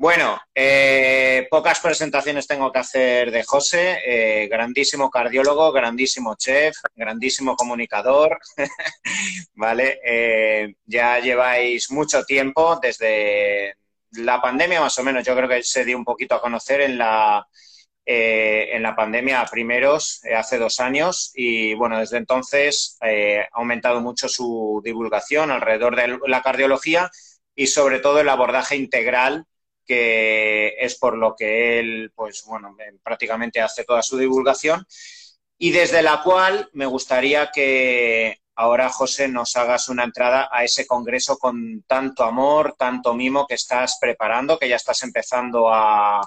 Bueno, eh, pocas presentaciones tengo que hacer de José, eh, grandísimo cardiólogo, grandísimo chef, grandísimo comunicador, ¿vale? Eh, ya lleváis mucho tiempo, desde la pandemia más o menos, yo creo que se dio un poquito a conocer en la, en la pandemia primeros, hace dos años, y bueno, desde entonces ha aumentado mucho su divulgación alrededor de la cardiología y sobre todo el abordaje integral que es por lo que él, pues bueno, prácticamente hace toda su divulgación y desde la cual me gustaría que ahora, José, nos hagas una entrada a ese congreso con tanto amor, tanto mimo que estás preparando, que ya estás empezando a,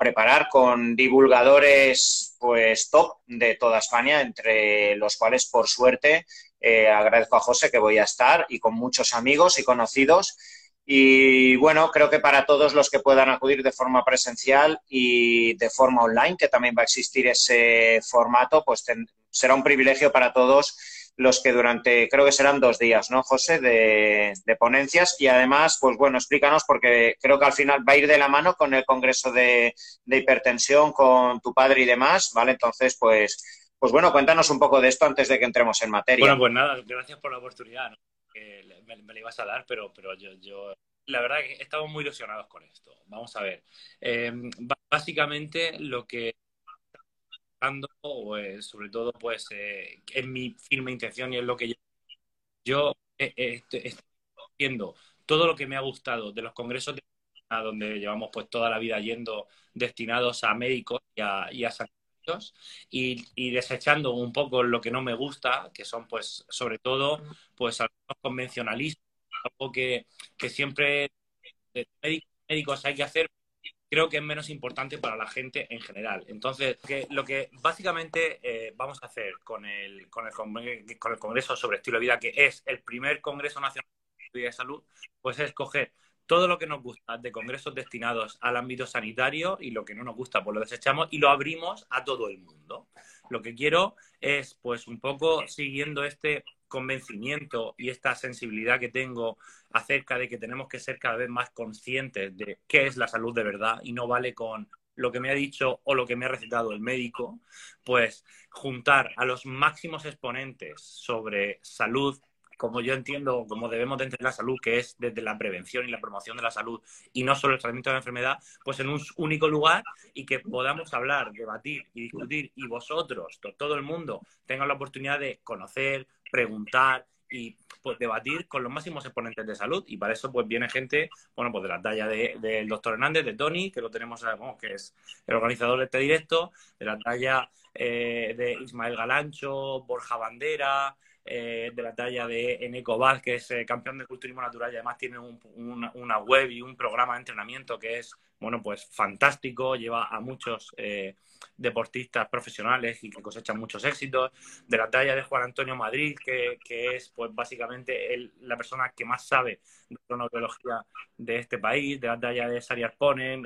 preparar con divulgadores pues top de toda España, entre los cuales, por suerte, eh, agradezco a José que voy a estar y con muchos amigos y conocidos y bueno, creo que para todos los que puedan acudir de forma presencial y de forma online, que también va a existir ese formato, pues será un privilegio para todos los que durante, creo que serán dos días, ¿no, José, de, ponencias. Y además, pues bueno, explícanos, porque creo que al final va a ir de la mano con el Congreso de, Hipertensión, con tu padre y demás, ¿vale? Entonces, pues, pues bueno, cuéntanos un poco de esto antes de que entremos en materia. Bueno, pues nada, gracias por la oportunidad. Me, me, ibas a dar, pero, pero yo, yo, la verdad que estamos muy ilusionados con esto. Vamos a ver. Eh, básicamente lo que pues, sobre todo, pues, eh, es mi firme intención y es lo que yo, yo eh, estoy, viendo todo lo que me ha gustado de los congresos de donde llevamos pues toda la vida yendo destinados a médicos y a, y a y, desechando un poco lo que no me gusta, que son pues sobre todo pues algunos convencionalistas, algo que, que siempre de médicos, hay que hacer, creo que es menos importante para la gente en general. Entonces, lo que básicamente eh, vamos a hacer con el, con, el, con el Congreso sobre Estilo de Vida, que es el primer Congreso Nacional de Salud, pues es coger todo lo que nos gusta de congresos destinados al ámbito sanitario y lo que no nos gusta pues lo desechamos y lo abrimos a todo el mundo. Lo que quiero es pues un poco siguiendo este convencimiento y esta sensibilidad que tengo acerca de que tenemos que ser cada vez más conscientes de qué es la salud de verdad y no vale con lo que me ha dicho o lo que me ha recetado el médico, pues juntar a los máximos exponentes sobre salud como yo entiendo, como debemos de entender la salud, que es desde la prevención y la promoción de la salud y no solo el tratamiento de la enfermedad, pues en un único lugar y que podamos hablar, debatir y discutir y vosotros, todo el mundo, tengan la oportunidad de conocer, preguntar y pues debatir con los máximos exponentes de salud. Y para eso pues viene gente, bueno, pues de la talla del doctor Hernández, de Tony, que lo tenemos, que es el organizador de este directo, de la talla eh, de Ismael Galancho, Borja Bandera, eh, de la talla de Eneco Vaz, que es eh, campeón de culturismo natural y además tiene una web y un programa de entrenamiento que es, bueno, pues fantástico, lleva a muchos eh, deportistas profesionales y que cosechan muchos éxitos, de la talla de Juan Antonio Madrid, que, es pues básicamente la persona que más sabe de la de este país, de la talla de Sari Arponen,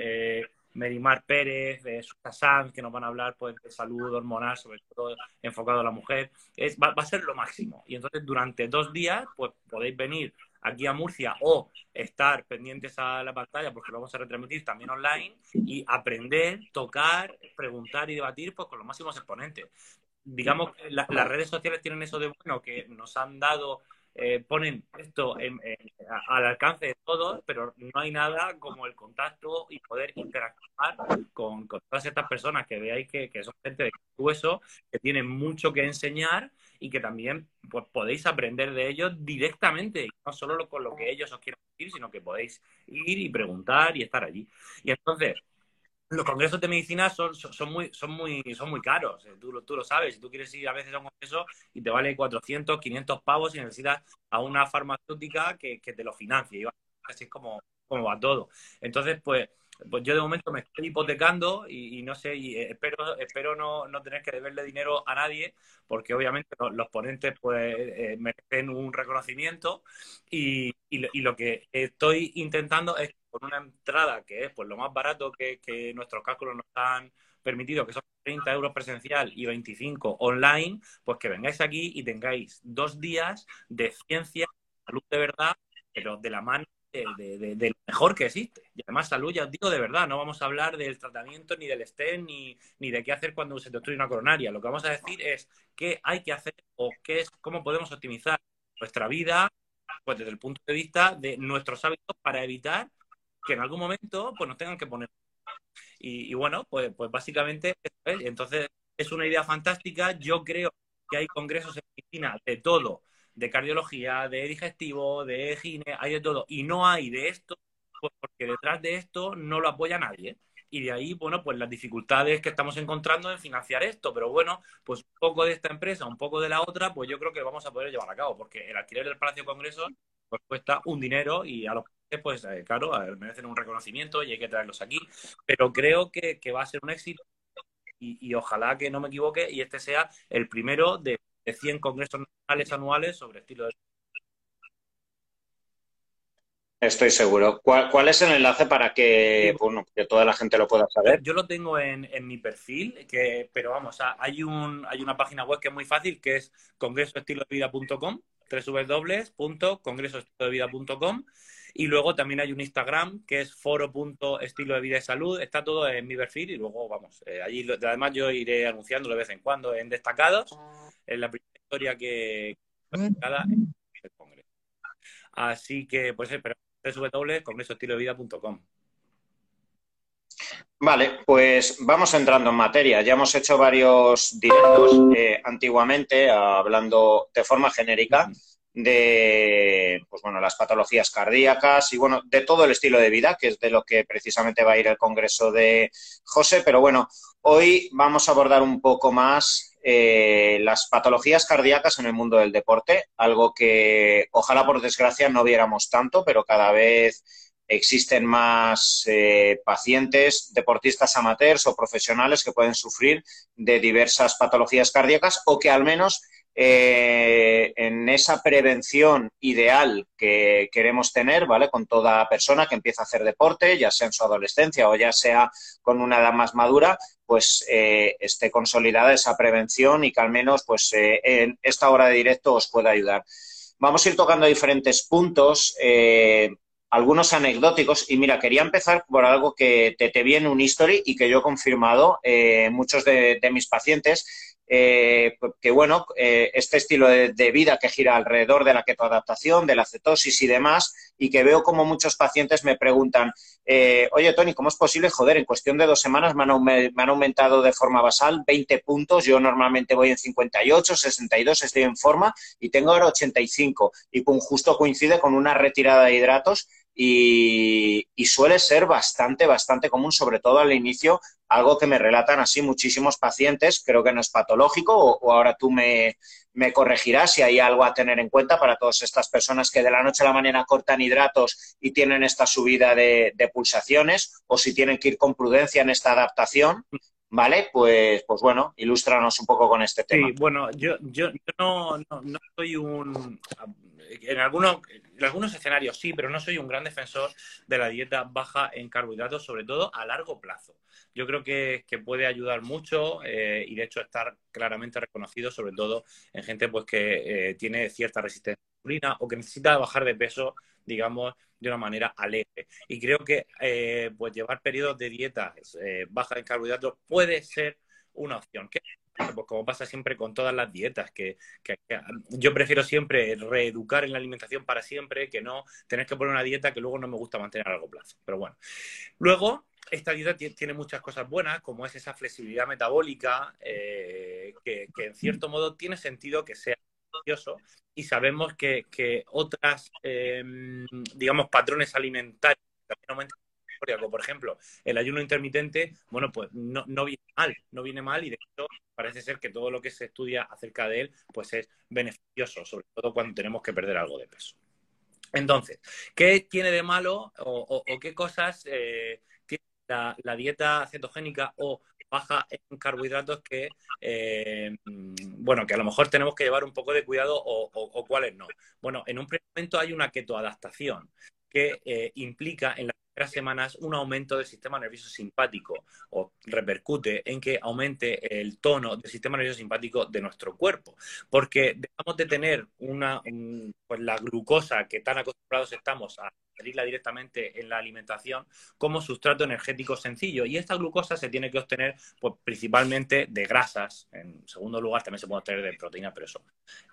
Merimar Pérez, de Susa Sanz, que nos van a hablar pues, de salud hormonal, sobre todo enfocado a la mujer. Es, va, a ser lo máximo. Y entonces durante dos días pues podéis venir aquí a Murcia o estar pendientes a la pantalla porque lo vamos a retransmitir también online y aprender, tocar, preguntar y debatir pues con los máximos exponentes. Digamos que las redes sociales tienen eso de bueno que nos han dado eh, ponen esto al alcance de todos, pero no hay nada como el contacto y poder interactuar con, todas estas personas que veáis que, son gente de hueso, que tienen mucho que enseñar y que también pues, podéis aprender de ellos directamente, no solo con lo que ellos os quieren decir, sino que podéis ir y preguntar y estar allí. Y entonces, los congresos de medicina son, muy, son, muy, caros, eh, tú, lo sabes. Si tú quieres ir a veces a un congreso y te vale 400, 500 pavos y necesitas a una farmacéutica que, te lo financie. así es como, como va todo. Entonces, pues, pues yo de momento me estoy hipotecando y, no sé, y espero, espero no, no, tener que deberle dinero a nadie, porque obviamente los, ponentes pues eh, merecen un reconocimiento y, y, lo, que estoy intentando es con una entrada que es pues lo más barato que, que nuestros cálculos nos han permitido, que son 30 euros presencial y 25 online, pues que vengáis aquí y tengáis dos días de ciencia, salud de verdad, pero de la mano de, lo mejor que existe. Y además, salud, ya os digo de verdad, no vamos a hablar del tratamiento ni del STEM ni, ni de qué hacer cuando se te destruye una coronaria. Lo que vamos a decir es qué hay que hacer o qué es, cómo podemos optimizar nuestra vida pues desde el punto de vista de nuestros hábitos para evitar que en algún momento pues nos tengan que poner. Y, bueno, pues, pues básicamente Entonces, es una idea fantástica. Yo creo que hay congresos en medicina de todo de cardiología, de digestivo, de gine, hay de todo. Y no hay de esto, pues porque detrás de esto no lo apoya nadie. Y de ahí, bueno, pues las dificultades que estamos encontrando en financiar esto. Pero bueno, pues un poco de esta empresa, un poco de la otra, pues yo creo que vamos a poder llevar a cabo, porque el alquiler del Palacio de Congresos pues cuesta un dinero y a los que pues eh, claro, merecen un reconocimiento y hay que traerlos aquí. Pero creo que, va a ser un éxito y, ojalá que no me equivoque y este sea el primero de de 100 congresos nacionales anuales sobre estilo de Estoy seguro. ¿Cuál, es el enlace para que, bueno, que toda la gente lo pueda saber? Yo lo tengo en, mi perfil, que, pero vamos, hay, un, hay una página web que es muy fácil, que es congresoestilodevida.com, www.congresoestilodevida.com y luego también hay un Instagram que es foro.estilo de vida y salud. Está todo en mi perfil y luego, vamos, eh, allí además yo iré anunciando de vez en cuando en destacados es la primera historia que cada en el Congreso. Así que, pues, espera, www.congresoestilodevida.com. Vale, pues vamos entrando en materia. Ya hemos hecho varios directos eh, antiguamente, hablando de forma genérica de pues bueno, las patologías cardíacas y bueno, de todo el estilo de vida, que es de lo que precisamente va a ir el congreso de José, pero bueno, hoy vamos a abordar un poco más eh, las patologías cardíacas en el mundo del deporte, algo que ojalá por desgracia no viéramos tanto, pero cada vez existen más eh, pacientes, deportistas amateurs o profesionales que pueden sufrir de diversas patologías cardíacas o que al menos eh, en esa prevención ideal que queremos tener, ¿vale? Con toda persona que empieza a hacer deporte, ya sea en su adolescencia o ya sea con una edad más madura, pues eh, esté consolidada esa prevención y que al menos pues eh, en esta hora de directo os pueda ayudar. Vamos a ir tocando diferentes puntos, algunos anecdóticos, y mira, quería empezar por algo que te, te vi en un history y que yo he confirmado muchos de mis pacientes, eh, que bueno, eh, este estilo de, vida que gira alrededor de la ketoadaptación, de la cetosis y demás, y que veo como muchos pacientes me preguntan, eh, oye Tony, ¿cómo es posible? Joder, en cuestión de dos semanas me han, me han, aumentado de forma basal 20 puntos, yo normalmente voy en 58, 62, estoy en forma y tengo ahora 85 y justo coincide con una retirada de hidratos y, suele ser bastante, bastante común, sobre todo al inicio, algo que me relatan así muchísimos pacientes, creo que no es patológico, o, ahora tú me, corregirás si hay algo a tener en cuenta para todas estas personas que de la noche a la mañana cortan hidratos y tienen esta subida de, pulsaciones, o si tienen que ir con prudencia en esta adaptación. ¿Vale? Pues, pues bueno, ilústranos un poco con este tema. Sí, bueno, yo, yo, no, no, no soy un en algunos, en algunos escenarios sí, pero no soy un gran defensor de la dieta baja en carbohidratos, sobre todo a largo plazo. Yo creo que, puede ayudar mucho eh, y de hecho estar claramente reconocido, sobre todo en gente pues que eh, tiene cierta resistencia o que necesita bajar de peso, digamos, de una manera alegre. Y creo que eh, pues llevar periodos de dieta baja en carbohidratos puede ser una opción. Pues como pasa siempre con todas las dietas, que, yo prefiero siempre reeducar en la alimentación para siempre que no tener que poner una dieta que luego no me gusta mantener a largo plazo. Pero bueno, luego esta dieta tiene muchas cosas buenas, como es esa flexibilidad metabólica, eh, que, en cierto modo tiene sentido que sea y sabemos que, otras, em, digamos, patrones alimentarios también aumentan por ejemplo, el ayuno intermitente, bueno, pues no, no, viene mal, no viene mal y de hecho parece ser que todo lo que se estudia acerca de él, pues es beneficioso, sobre todo cuando tenemos que perder algo de peso. Entonces, ¿qué tiene de malo o, qué cosas eh, tiene la, dieta cetogénica o baja en carbohidratos que, eh, bueno, que a lo mejor tenemos que llevar un poco de cuidado o, cuáles no? Bueno, en un primer momento hay una ketoadaptación que eh, implica en la semanas un aumento del sistema nervioso simpático o repercute en que aumente el tono del sistema nervioso simpático de nuestro cuerpo, porque dejamos de tener una, pues la glucosa que tan acostumbrados estamos a ingerirla directamente en la alimentación como sustrato energético sencillo. Y esta glucosa se tiene que obtener pues, principalmente de grasas. En segundo lugar, también se puede obtener de proteína, pero eso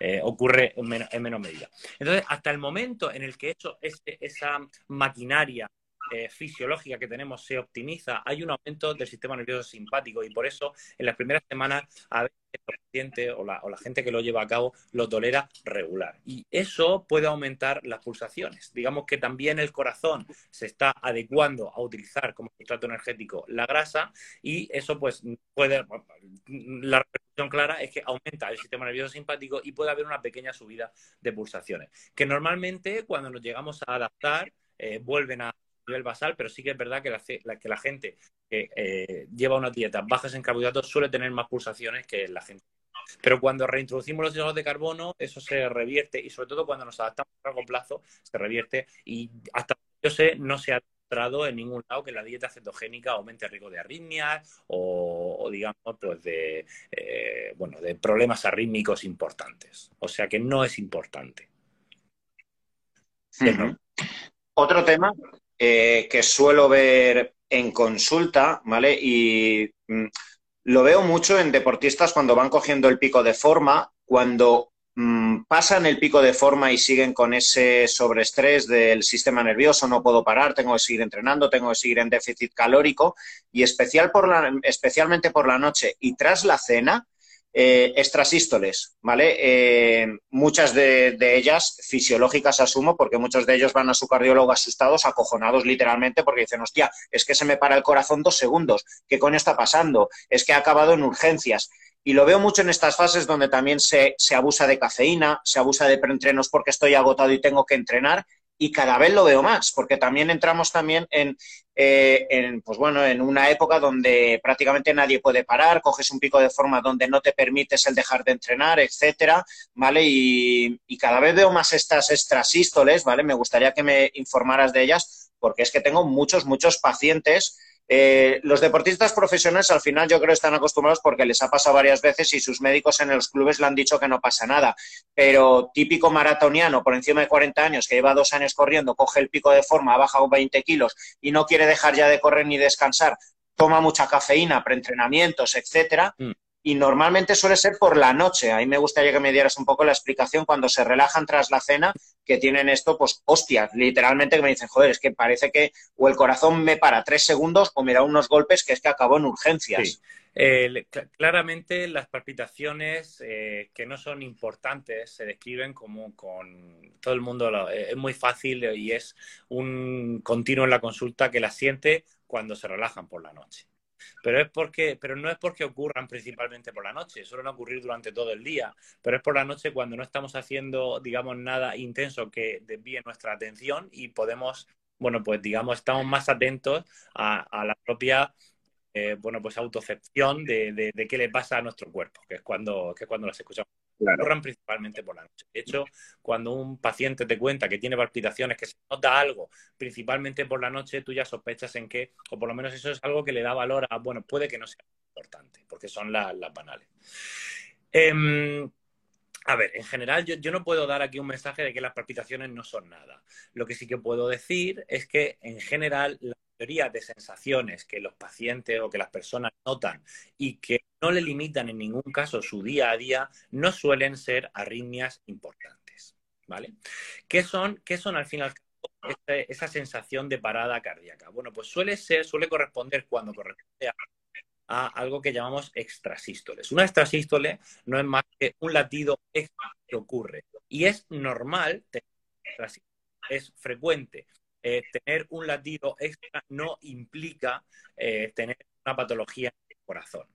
eh, ocurre en, menos medida. Entonces, hasta el momento en el que eso, esa maquinaria eh, fisiológica que tenemos se optimiza, hay un aumento del sistema nervioso simpático y por eso en las primeras semanas a veces el paciente o la, gente que lo lleva a cabo lo tolera regular. Y eso puede aumentar las pulsaciones. Digamos que también el corazón se está adecuando a utilizar como sustrato energético la grasa y eso pues puede, la repercusión clara es que aumenta el sistema nervioso simpático y puede haber una pequeña subida de pulsaciones, que normalmente cuando nos llegamos a adaptar eh, vuelven a nivel basal, pero sí que es verdad que la, que la gente que eh, lleva una dieta bajas en carbohidratos suele tener más pulsaciones que la gente. Pero cuando reintroducimos los hidratos de carbono, eso se revierte y sobre todo cuando nos adaptamos a largo plazo, se revierte y hasta yo sé, no se ha demostrado en ningún lado que la dieta cetogénica aumente el riesgo de arritmias o, digamos, pues de, eh, bueno, de problemas arrítmicos importantes. O sea que no es importante. Otro tema eh, que suelo ver en consulta, ¿vale? Y mm, lo veo mucho en deportistas cuando van cogiendo el pico de forma, cuando mm, pasan el pico de forma y siguen con ese sobreestrés del sistema nervioso, no puedo parar, tengo que seguir entrenando, tengo que seguir en déficit calórico y especial por la, especialmente por la noche y tras la cena, eh, extrasístoles, ¿vale? Eh, muchas de, ellas fisiológicas asumo, porque muchos de ellos van a su cardiólogo asustados, acojonados literalmente, porque dicen, hostia, es que se me para el corazón dos segundos, ¿qué coño está pasando? Es que ha acabado en urgencias. Y lo veo mucho en estas fases donde también se, se abusa de cafeína, se abusa de preentrenos porque estoy agotado y tengo que entrenar, y cada vez lo veo más, porque también entramos también en, eh, en, pues bueno, en una época donde prácticamente nadie puede parar, coges un pico de forma donde no te permites el dejar de entrenar, etcétera, ¿vale? Y, y cada vez veo más estas extrasístoles, ¿vale? Me gustaría que me informaras de ellas, porque es que tengo muchos, muchos pacientes eh, los deportistas profesionales al final yo creo están acostumbrados porque les ha pasado varias veces y sus médicos en los clubes le han dicho que no pasa nada. Pero típico maratoniano por encima de 40 años que lleva dos años corriendo, coge el pico de forma, ha bajado 20 kilos y no quiere dejar ya de correr ni descansar, toma mucha cafeína, preentrenamientos, etcétera, mm y normalmente suele ser por la noche. Ahí me gustaría que me dieras un poco la explicación cuando se relajan tras la cena, que tienen esto, pues hostias, literalmente que me dicen, joder, es que parece que o el corazón me para tres segundos o me da unos golpes que es que acabo en urgencias. claramente las palpitaciones eh, que no son importantes se describen como con todo el mundo, es muy fácil y es un continuo en la consulta que la siente cuando se relajan por la noche. Pero, es porque, pero no es porque ocurran principalmente por la noche, suelen ocurrir durante todo el día, pero es por la noche cuando no estamos haciendo, digamos, nada intenso que desvíe nuestra atención y podemos, bueno, pues digamos, estamos más atentos a, la propia eh, bueno, pues autocepción de, de, qué le pasa a nuestro cuerpo, que es cuando, que es cuando las escuchamos ocurran principalmente por la noche. De hecho, cuando un paciente te cuenta que tiene palpitaciones, que se nota algo, principalmente por la noche, tú ya sospechas en que, o por lo menos eso es algo que le da valor a, bueno, puede que no sea importante, porque son las banales. Em, a ver, en general yo, yo, no puedo dar aquí un mensaje de que las palpitaciones no son nada. Lo que sí que puedo decir es que en general la mayoría de sensaciones que los pacientes o que las personas notan y que no le limitan en ningún caso su día a día, no suelen ser arritmias importantes. ¿Vale? ¿Qué son, qué son al final esa, sensación de parada cardíaca? Bueno, pues suele ser, suele corresponder cuando corresponde a, algo que llamamos extrasístoles. Una extrasístole no es más que un latido extra que ocurre. Y es normal, es frecuente eh, tener un latido extra no implica eh, tener una patología en el corazón.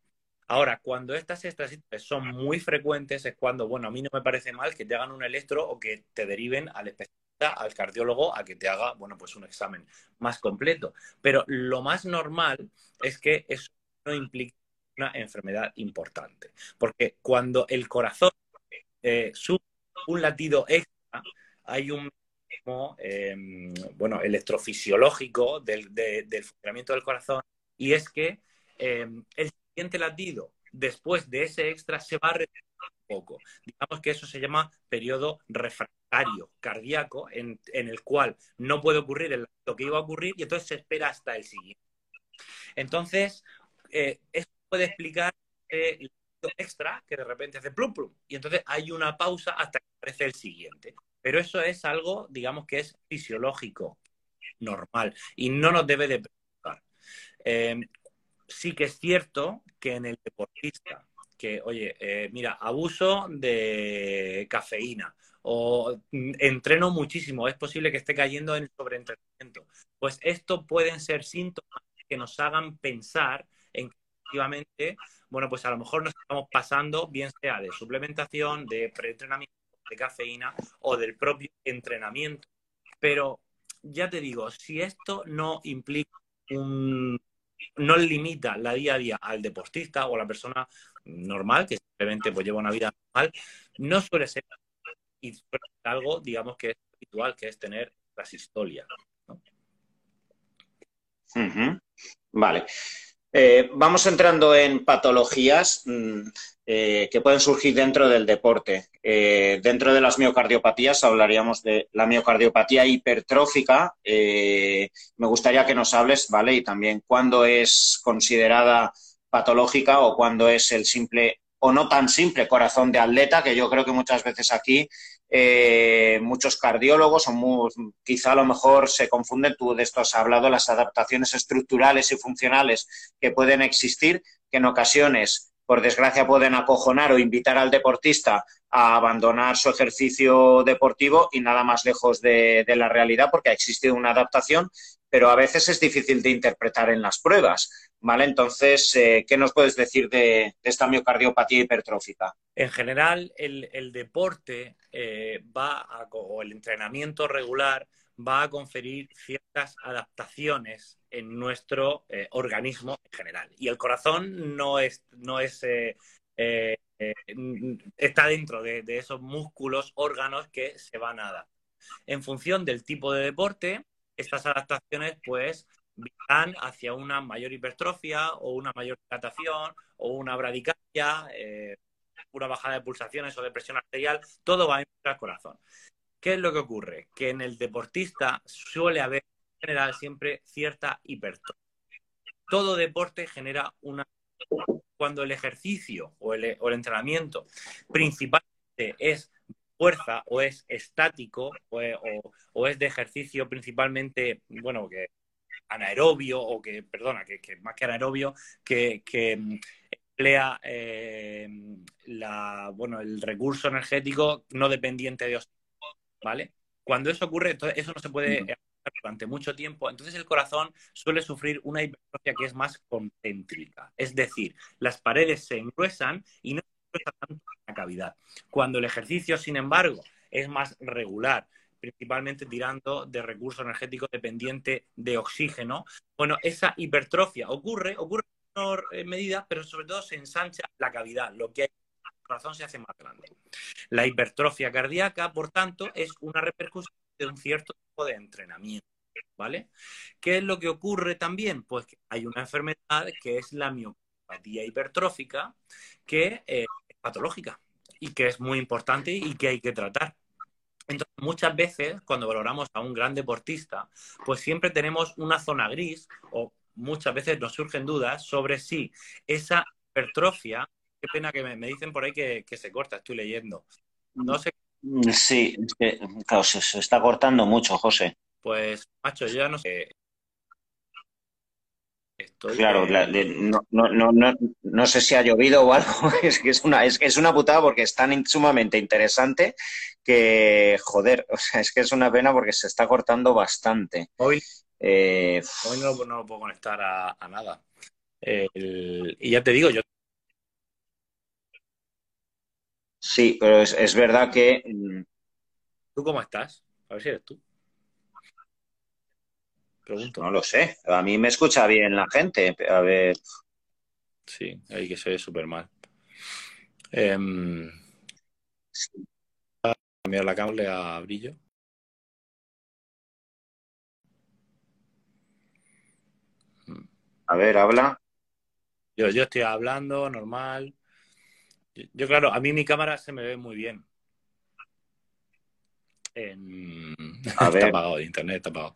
Ahora, cuando estas extrasístoles son muy frecuentes, es cuando, bueno, a mí no me parece mal que te hagan un electro o que te deriven al especialista, al cardiólogo, a que te haga, bueno, pues un examen más completo. Pero lo más normal es que eso no implique una enfermedad importante. Porque cuando el corazón eh, sube un latido extra, hay un em, bueno, electrofisiológico del, funcionamiento del corazón, y es que em, el siguiente latido después de ese extra se va a retrasar un poco. Digamos que eso se llama periodo refractario cardíaco, en, el cual no puede ocurrir lo que iba a ocurrir y entonces se espera hasta el siguiente. Entonces, eh, esto puede explicar el extra que de repente hace plum plum y entonces hay una pausa hasta que aparece el siguiente. Pero eso es algo, digamos que es fisiológico, normal y no nos debe de preocupar. Eh, sí que es cierto que en el deportista, que, oye, eh, mira, abuso de cafeína o mm, entreno muchísimo, es posible que esté cayendo en sobreentrenamiento. Pues esto pueden ser síntomas que nos hagan pensar en que efectivamente, bueno, pues a lo mejor nos estamos pasando, bien sea de suplementación, de preentrenamiento, de cafeína o del propio entrenamiento. Pero ya te digo, si esto no implica un no limita la día a día al deportista o a la persona normal, que simplemente pues, lleva una vida normal, no suele ser y suele ser algo, digamos, que es habitual, que es tener las historias. Vale. Eh, vamos entrando en patologías mm, eh, que pueden surgir dentro del deporte. Eh, dentro de las miocardiopatías hablaríamos de la miocardiopatía hipertrófica. me gustaría que nos hables, ¿vale? Y también cuándo es considerada patológica o cuándo es el simple o no tan simple corazón de atleta, que yo creo que muchas veces aquí eh, muchos cardiólogos, o quizá a lo mejor se confunden, tú de esto has hablado, las adaptaciones estructurales y funcionales que pueden existir, que en ocasiones, por desgracia, pueden acojonar o invitar al deportista a abandonar su ejercicio deportivo y nada más lejos de, la realidad porque ha existido una adaptación, pero a veces es difícil de interpretar en las pruebas. ¿Vale? Entonces, eh, ¿qué nos puedes decir de, esta miocardiopatía hipertrófica? En general, el, deporte eh, va o el entrenamiento regular va a conferir ciertas adaptaciones en nuestro eh, organismo en general. Y el corazón no es, no es está dentro de, de, esos músculos, órganos que se van a dar. En función del tipo de deporte, estas adaptaciones, pues, van hacia una mayor hipertrofia o una mayor dilatación o una bradicardia, eh, una bajada de pulsaciones o de presión arterial, todo va a al corazón. ¿Qué es lo que ocurre? Que en el deportista suele haber en general siempre cierta hipertrofia. Todo deporte genera una... Cuando el ejercicio o el, entrenamiento principalmente es fuerza o es estático o, o, es de ejercicio principalmente, bueno, que anaerobio o que, perdona, que, más que anaerobio, que, mm, emplea eh, la, bueno, el recurso energético no dependiente de oxígeno, ¿vale? Cuando eso ocurre, entonces eso no se puede hacer durante mucho tiempo, entonces el corazón suele sufrir una hipertrofia que es más concéntrica, es decir, las paredes se engruesan y no se engruesa tanto la cavidad. Cuando el ejercicio, sin embargo, es más regular, principalmente tirando de recurso energético dependiente de oxígeno. Bueno, esa hipertrofia ocurre, ocurre en menor eh, medida, pero sobre todo se ensancha la cavidad, lo que el corazón se hace más grande. La hipertrofia cardíaca, por tanto, es una repercusión de un cierto tipo de entrenamiento. ¿Vale? ¿Qué es lo que ocurre también? Pues que hay una enfermedad que es la miopatía hipertrófica, que eh, es patológica y que es muy importante y que hay que tratar. Entonces, muchas veces, cuando valoramos a un gran deportista, pues siempre tenemos una zona gris o muchas veces nos surgen dudas sobre si esa hipertrofia, qué pena que me, dicen por ahí que, se corta, estoy leyendo. No sé. Sí, claro, se, está cortando mucho, José. Pues, macho, yo ya no sé. Claro, no, sé si ha llovido o algo, es que es una, es, es una putada porque es tan sumamente interesante que, joder, o sea, es que es una pena porque se está cortando bastante. Hoy, eh, hoy no, lo puedo conectar a, nada. y ya te digo, yo. Sí, pero es, verdad que. Mm, ¿Tú cómo estás? A ver si eres tú. Pregunto. No lo sé. A mí me escucha bien la gente. A ver. Sí, ahí que se ve súper mal. Eh, cambiar la cable a brillo. A ver, habla. Yo, yo estoy hablando normal. Yo, claro, a mí mi cámara se me ve muy bien. Em, a ver. está apagado, el internet está apagado.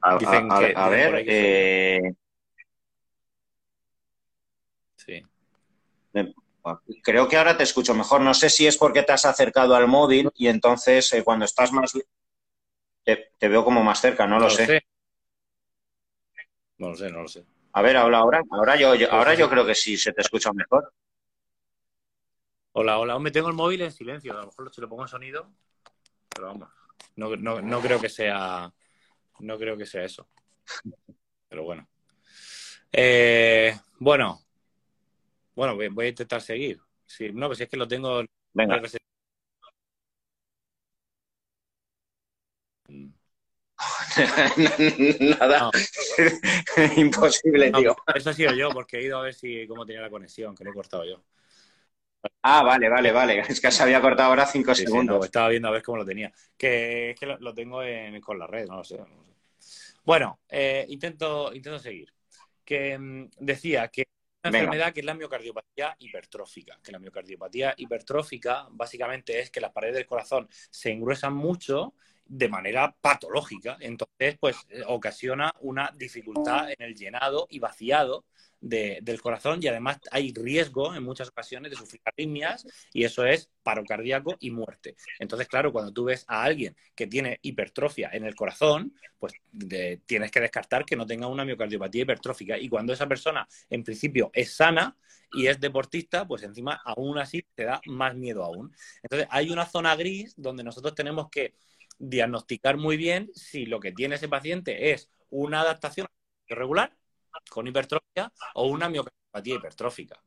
A, Dicen a- a- que- a dicen por ver, eh, Sí. creo que ahora te escucho mejor. No sé si es porque te has acercado al móvil y entonces eh, cuando estás más... Te, te veo como más cerca, no lo sé. No lo sé, no lo sé. A ver, habla ahora. Ahora yo, yo- ahora yo creo que sí, se te escucha mejor. Hola, hola. Me tengo el móvil en silencio. A lo mejor si lo pongo en sonido. Pero vamos. No, no, no creo que sea. No creo que sea eso. Pero bueno. Eh, bueno. Bueno, voy, voy a intentar seguir. Sí, no, pues si es que lo tengo. Venga. Nada. Imposible, No, tío. eso ha sido yo, porque he ido a ver si cómo tenía la conexión, que lo he cortado yo. Ah, vale, vale, vale. Es que se había cortado ahora cinco Sí, sí, segundos. no, estaba viendo a ver cómo lo tenía. Que es que lo, lo tengo en- con la red, no lo sé. no lo sé. Bueno, eh, intento, intento seguir. Que mm, decía que una Venga. enfermedad que es la miocardiopatía hipertrófica. Que la miocardiopatía hipertrófica básicamente es que las paredes del corazón se engruesan mucho de manera patológica. Entonces, pues eh, ocasiona una dificultad en el llenado y vaciado de- del corazón y además hay riesgo en muchas ocasiones de sufrir arritmias y eso es paro cardíaco y muerte. Entonces, claro, cuando tú ves a alguien que tiene hipertrofia en el corazón, pues tienes que descartar que no tenga una miocardiopatía hipertrófica. Y cuando esa persona, en principio, es sana y es deportista, pues encima, aún así, te da más miedo aún. Entonces, hay una zona gris donde nosotros tenemos que diagnosticar muy bien si lo que tiene ese paciente es una adaptación regular con hipertrofia o una miocardiopatía hipertrófica.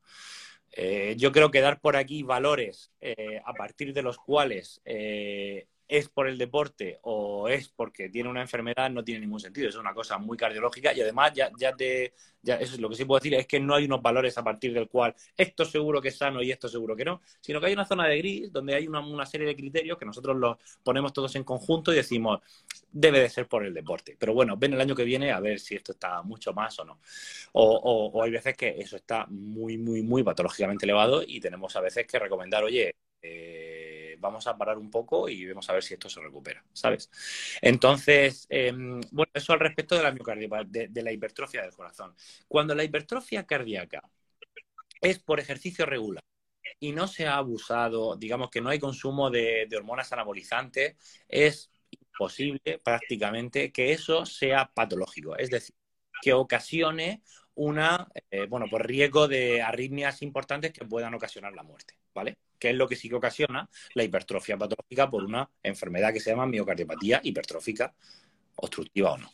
Eh, yo creo que dar por aquí valores eh, a partir de los cuales eh, es por el deporte o es porque tiene una enfermedad no tiene ningún sentido. Es una cosa muy cardiológica y además ya, ya te, ya eso es lo que sí puedo decir es que no hay unos valores a partir del cual esto seguro que es sano y esto seguro que no, sino que hay una zona de gris donde hay una, una serie de criterios que nosotros los ponemos todos en conjunto y decimos debe de ser por el deporte. Pero bueno, ven el año que viene a ver si esto está mucho más o no. O, o- o hay veces que eso está muy, muy, muy patológicamente elevado y tenemos a veces que recomendar, oye, eh, vamos a parar un poco y vamos a ver si esto se recupera, ¿sabes? Entonces, eh, bueno, eso al respecto de la de, de la hipertrofia del corazón. Cuando la hipertrofia cardíaca es por ejercicio regular y no se ha abusado, digamos que no hay consumo de, de hormonas anabolizantes, es imposible prácticamente que eso sea patológico. Es decir, que ocasione una, eh, bueno, pues riesgo de arritmias importantes que puedan ocasionar la muerte, ¿vale? Que es lo que sí que ocasiona la hipertrofia patológica por una enfermedad que se llama miocardiopatía hipertrófica, obstructiva o no,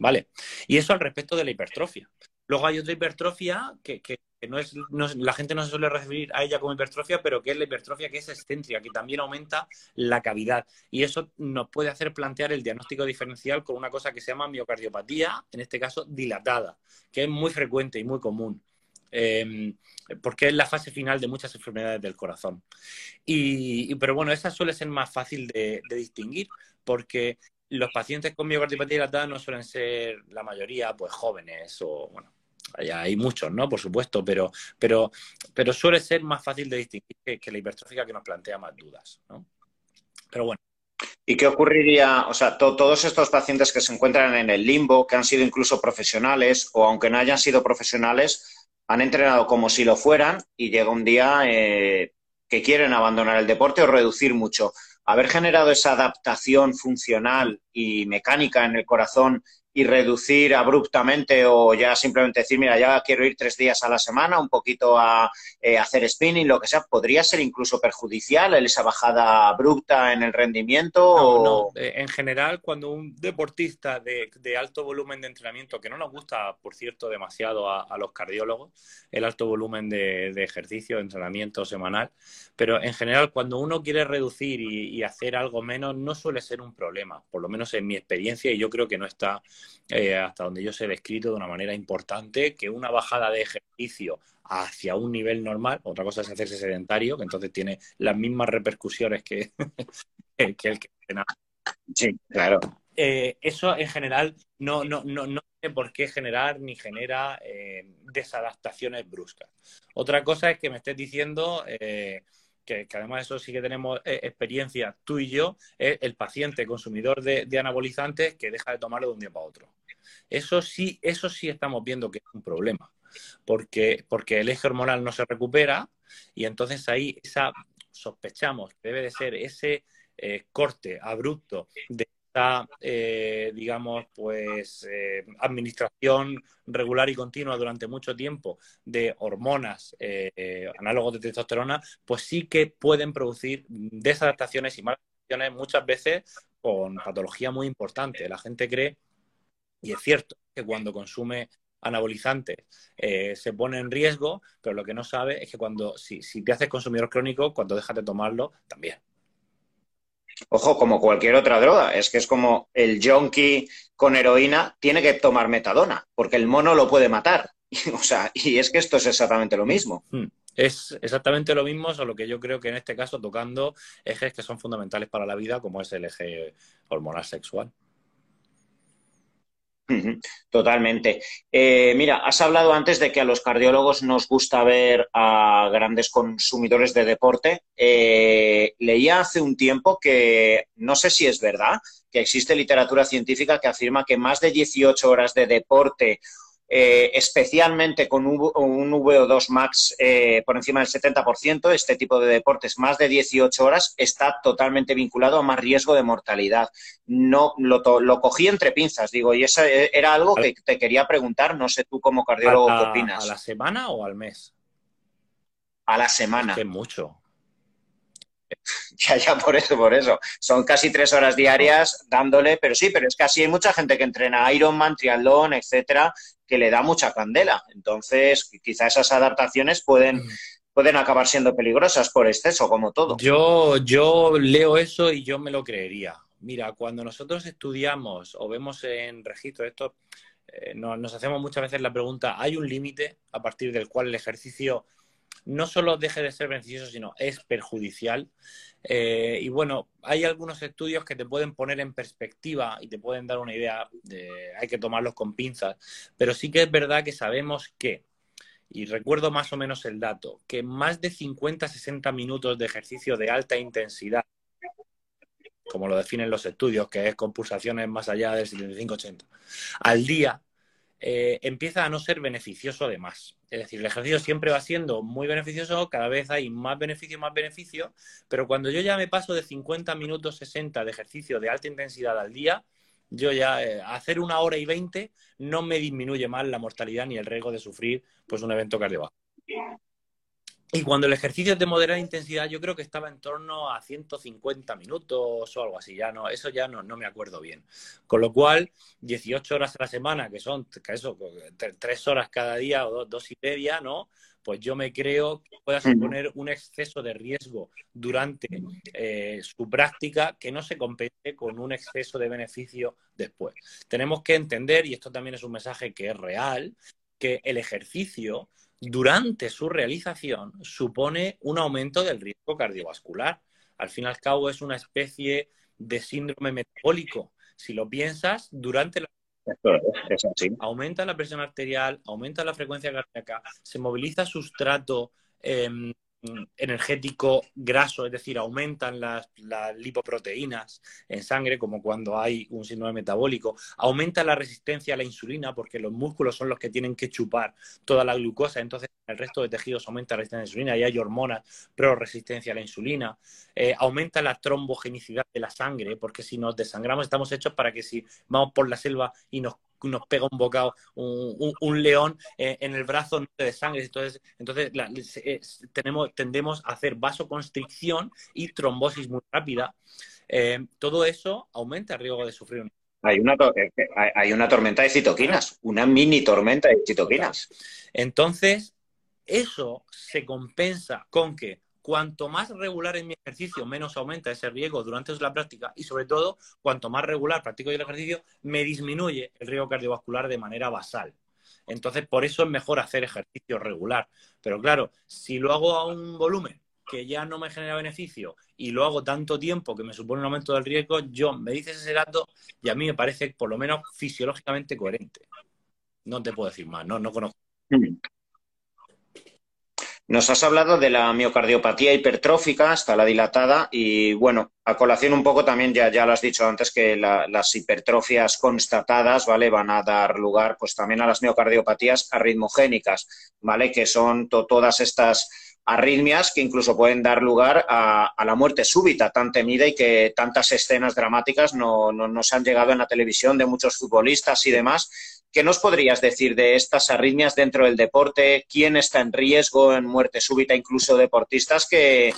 ¿vale? Y eso al respecto de la hipertrofia. Luego hay otra hipertrofia que, que- que no, es, no la gente no se suele referir a ella como hipertrofia, pero que es la hipertrofia que es excéntrica, que también aumenta la cavidad. Y eso nos puede hacer plantear el diagnóstico diferencial con una cosa que se llama miocardiopatía, en este caso dilatada, que es muy frecuente y muy común. eh, porque es la fase final de muchas enfermedades del corazón. Y, y- pero bueno, esa suele ser más fácil de, de distinguir porque los pacientes con miocardiopatía dilatada no suelen ser la mayoría pues jóvenes o bueno, hay, muchos, ¿no? Por supuesto, pero, pero, pero suele ser más fácil de distinguir que, la hipertrófica que nos plantea más dudas, ¿no? Pero bueno. ¿Y qué ocurriría? O sea, to- todos estos pacientes que se encuentran en el limbo, que han sido incluso profesionales o aunque no hayan sido profesionales, han entrenado como si lo fueran y llega un día eh, que quieren abandonar el deporte o reducir mucho. Haber generado esa adaptación funcional y mecánica en el corazón y reducir abruptamente o ya simplemente decir, mira, ya quiero ir tres días a la semana, un poquito a eh, hacer spinning, lo que sea, podría ser incluso perjudicial esa bajada abrupta en el rendimiento. No, o... no. Eh, En general, cuando un deportista de, de alto volumen de entrenamiento, que no nos gusta, por cierto, demasiado a, a los cardiólogos, el alto volumen de, de ejercicio, de entrenamiento semanal, pero en general, cuando uno quiere reducir y, y hacer algo menos, no suele ser un problema, por lo menos en mi experiencia, y yo creo que no está, eh, hasta donde yo sé, descrito de una manera importante, que una bajada de ejercicio hacia un nivel normal, otra cosa es hacerse sedentario, que entonces tiene las mismas repercusiones que, que el que Sí, claro. Eh, eso en general no, no, no, no tiene por qué generar ni genera eh, desadaptaciones bruscas. Otra cosa es que me estés diciendo eh, que, además eso sí que tenemos experiencia tú y yo, es el paciente consumidor de, anabolizantes que deja de tomarlo de un día para otro. Eso sí, eso sí estamos viendo que es un problema, porque, porque el eje hormonal no se recupera y entonces ahí esa sospechamos que debe de ser ese corte abrupto de eh, digamos, pues eh, administración regular y continua durante mucho tiempo de hormonas eh, análogos de testosterona, pues sí que pueden producir desadaptaciones y maladaptaciones muchas veces con patología muy importante. La gente cree, y es cierto, que cuando consume anabolizantes se pone en riesgo, pero lo que no sabe es que cuando si, si te haces consumidor crónico, cuando dejas de tomarlo, también. Ojo, como cualquier otra droga, es que es como el junkie con heroína tiene que tomar metadona, porque el mono lo puede matar. o sea, y es que esto es exactamente lo mismo. Hmm. Es exactamente lo mismo, solo que yo creo que en este caso tocando ejes que son fundamentales para la vida, como es el eje hormonal sexual. Totalmente. Eh, mira, has hablado antes de que a los cardiólogos nos gusta ver a grandes consumidores de deporte. Eh, leía hace un tiempo que, no sé si es verdad, que existe literatura científica que afirma que más de 18 horas de deporte eh, especialmente con un, VO2 max eh, por encima del 70%, este tipo de deportes más de 18 horas está totalmente vinculado a más riesgo de mortalidad. No lo, lo cogí entre pinzas, digo, y eso eh, era algo que te quería preguntar, no sé tú como cardiólogo qué opinas. ¿A la semana o al mes? A la semana. Es mucho. Ya, ya, por eso, por eso. Son casi tres horas diarias dándole, pero sí, pero es que así hay mucha gente que entrena Ironman, triatlón, etcétera, que le da mucha candela. Entonces, quizá esas adaptaciones pueden, mm. pueden acabar siendo peligrosas por exceso, como todo. Yo, yo leo eso y yo me lo creería. Mira, cuando nosotros estudiamos o vemos en registro esto, eh, nos hacemos muchas veces la pregunta, ¿hay un límite a partir del cual el ejercicio no solo deje de ser beneficioso, sino es perjudicial. Eh, y bueno, hay algunos estudios que te pueden poner en perspectiva y te pueden dar una idea, de, hay que tomarlos con pinzas, pero sí que es verdad que sabemos que, y recuerdo más o menos el dato, que más de 50-60 minutos de ejercicio de alta intensidad, como lo definen los estudios, que es con pulsaciones más allá del 75-80, al día, eh, empieza a no ser beneficioso además. Es decir, el ejercicio siempre va siendo muy beneficioso, cada vez hay más beneficio, más beneficio, pero cuando yo ya me paso de 50 minutos 60 de ejercicio de alta intensidad al día, yo ya eh, hacer una hora y 20 no me disminuye más la mortalidad ni el riesgo de sufrir pues un evento cardiovascular. Y cuando el ejercicio es de moderada intensidad, yo creo que estaba en torno a 150 minutos o algo así. Ya no, eso ya no, no me acuerdo bien. Con lo cual, 18 horas a la semana, que son que eso, tres horas cada día o dos, y media, ¿no? Pues yo me creo que pueda suponer un exceso de riesgo durante eh, su práctica que no se compense con un exceso de beneficio después. Tenemos que entender, y esto también es un mensaje que es real, que el ejercicio durante su realización supone un aumento del riesgo cardiovascular. Al fin y al cabo es una especie de síndrome metabólico. Si lo piensas, durante la aumenta la presión arterial, aumenta la frecuencia cardíaca, se moviliza sustrato em, energético graso, es decir, aumentan las, lipoproteínas en sangre, como cuando hay un síndrome metabólico, aumenta la resistencia a la insulina, porque los músculos son los que tienen que chupar toda la glucosa, entonces el resto de tejidos aumenta la resistencia a la insulina y hay hormonas pro resistencia a la insulina, eh, aumenta la trombogenicidad de la sangre, porque si nos desangramos estamos hechos para que si vamos por la selva y nos nos pega un bocado un, león eh, en el brazo de sangre. Entonces, entonces tenemos, tendemos a hacer vasoconstricción y trombosis muy rápida. Eh, todo eso aumenta el riesgo de sufrir un hay una, eh, hay una tormenta de citoquinas, una mini tormenta de citoquinas. Entonces, eso se compensa con que cuanto más regular es mi ejercicio, menos aumenta ese riesgo durante la práctica y sobre todo, cuanto más regular practico yo el ejercicio, me disminuye el riesgo cardiovascular de manera basal. Entonces, por eso es mejor hacer ejercicio regular. Pero claro, si lo hago a un volumen que ya no me genera beneficio y lo hago tanto tiempo que me supone un aumento del riesgo, yo me dices ese dato y a mí me parece por lo menos fisiológicamente coherente. No te puedo decir más, no, no conozco. Nos has hablado de la miocardiopatía hipertrófica, hasta la dilatada, y bueno, a colación un poco también, ya, ya lo has dicho antes, que las hipertrofias constatadas, ¿vale? Van a dar lugar, pues también a las miocardiopatías arritmogénicas, ¿vale? Que son todas estas arritmias que incluso pueden dar lugar a, la muerte súbita tan temida y que tantas escenas dramáticas no, no, nos han llegado en la televisión de muchos futbolistas y demás ¿Qué nos podrías decir de estas arritmias dentro del deporte? ¿Quién está en riesgo en muerte súbita, incluso deportistas que,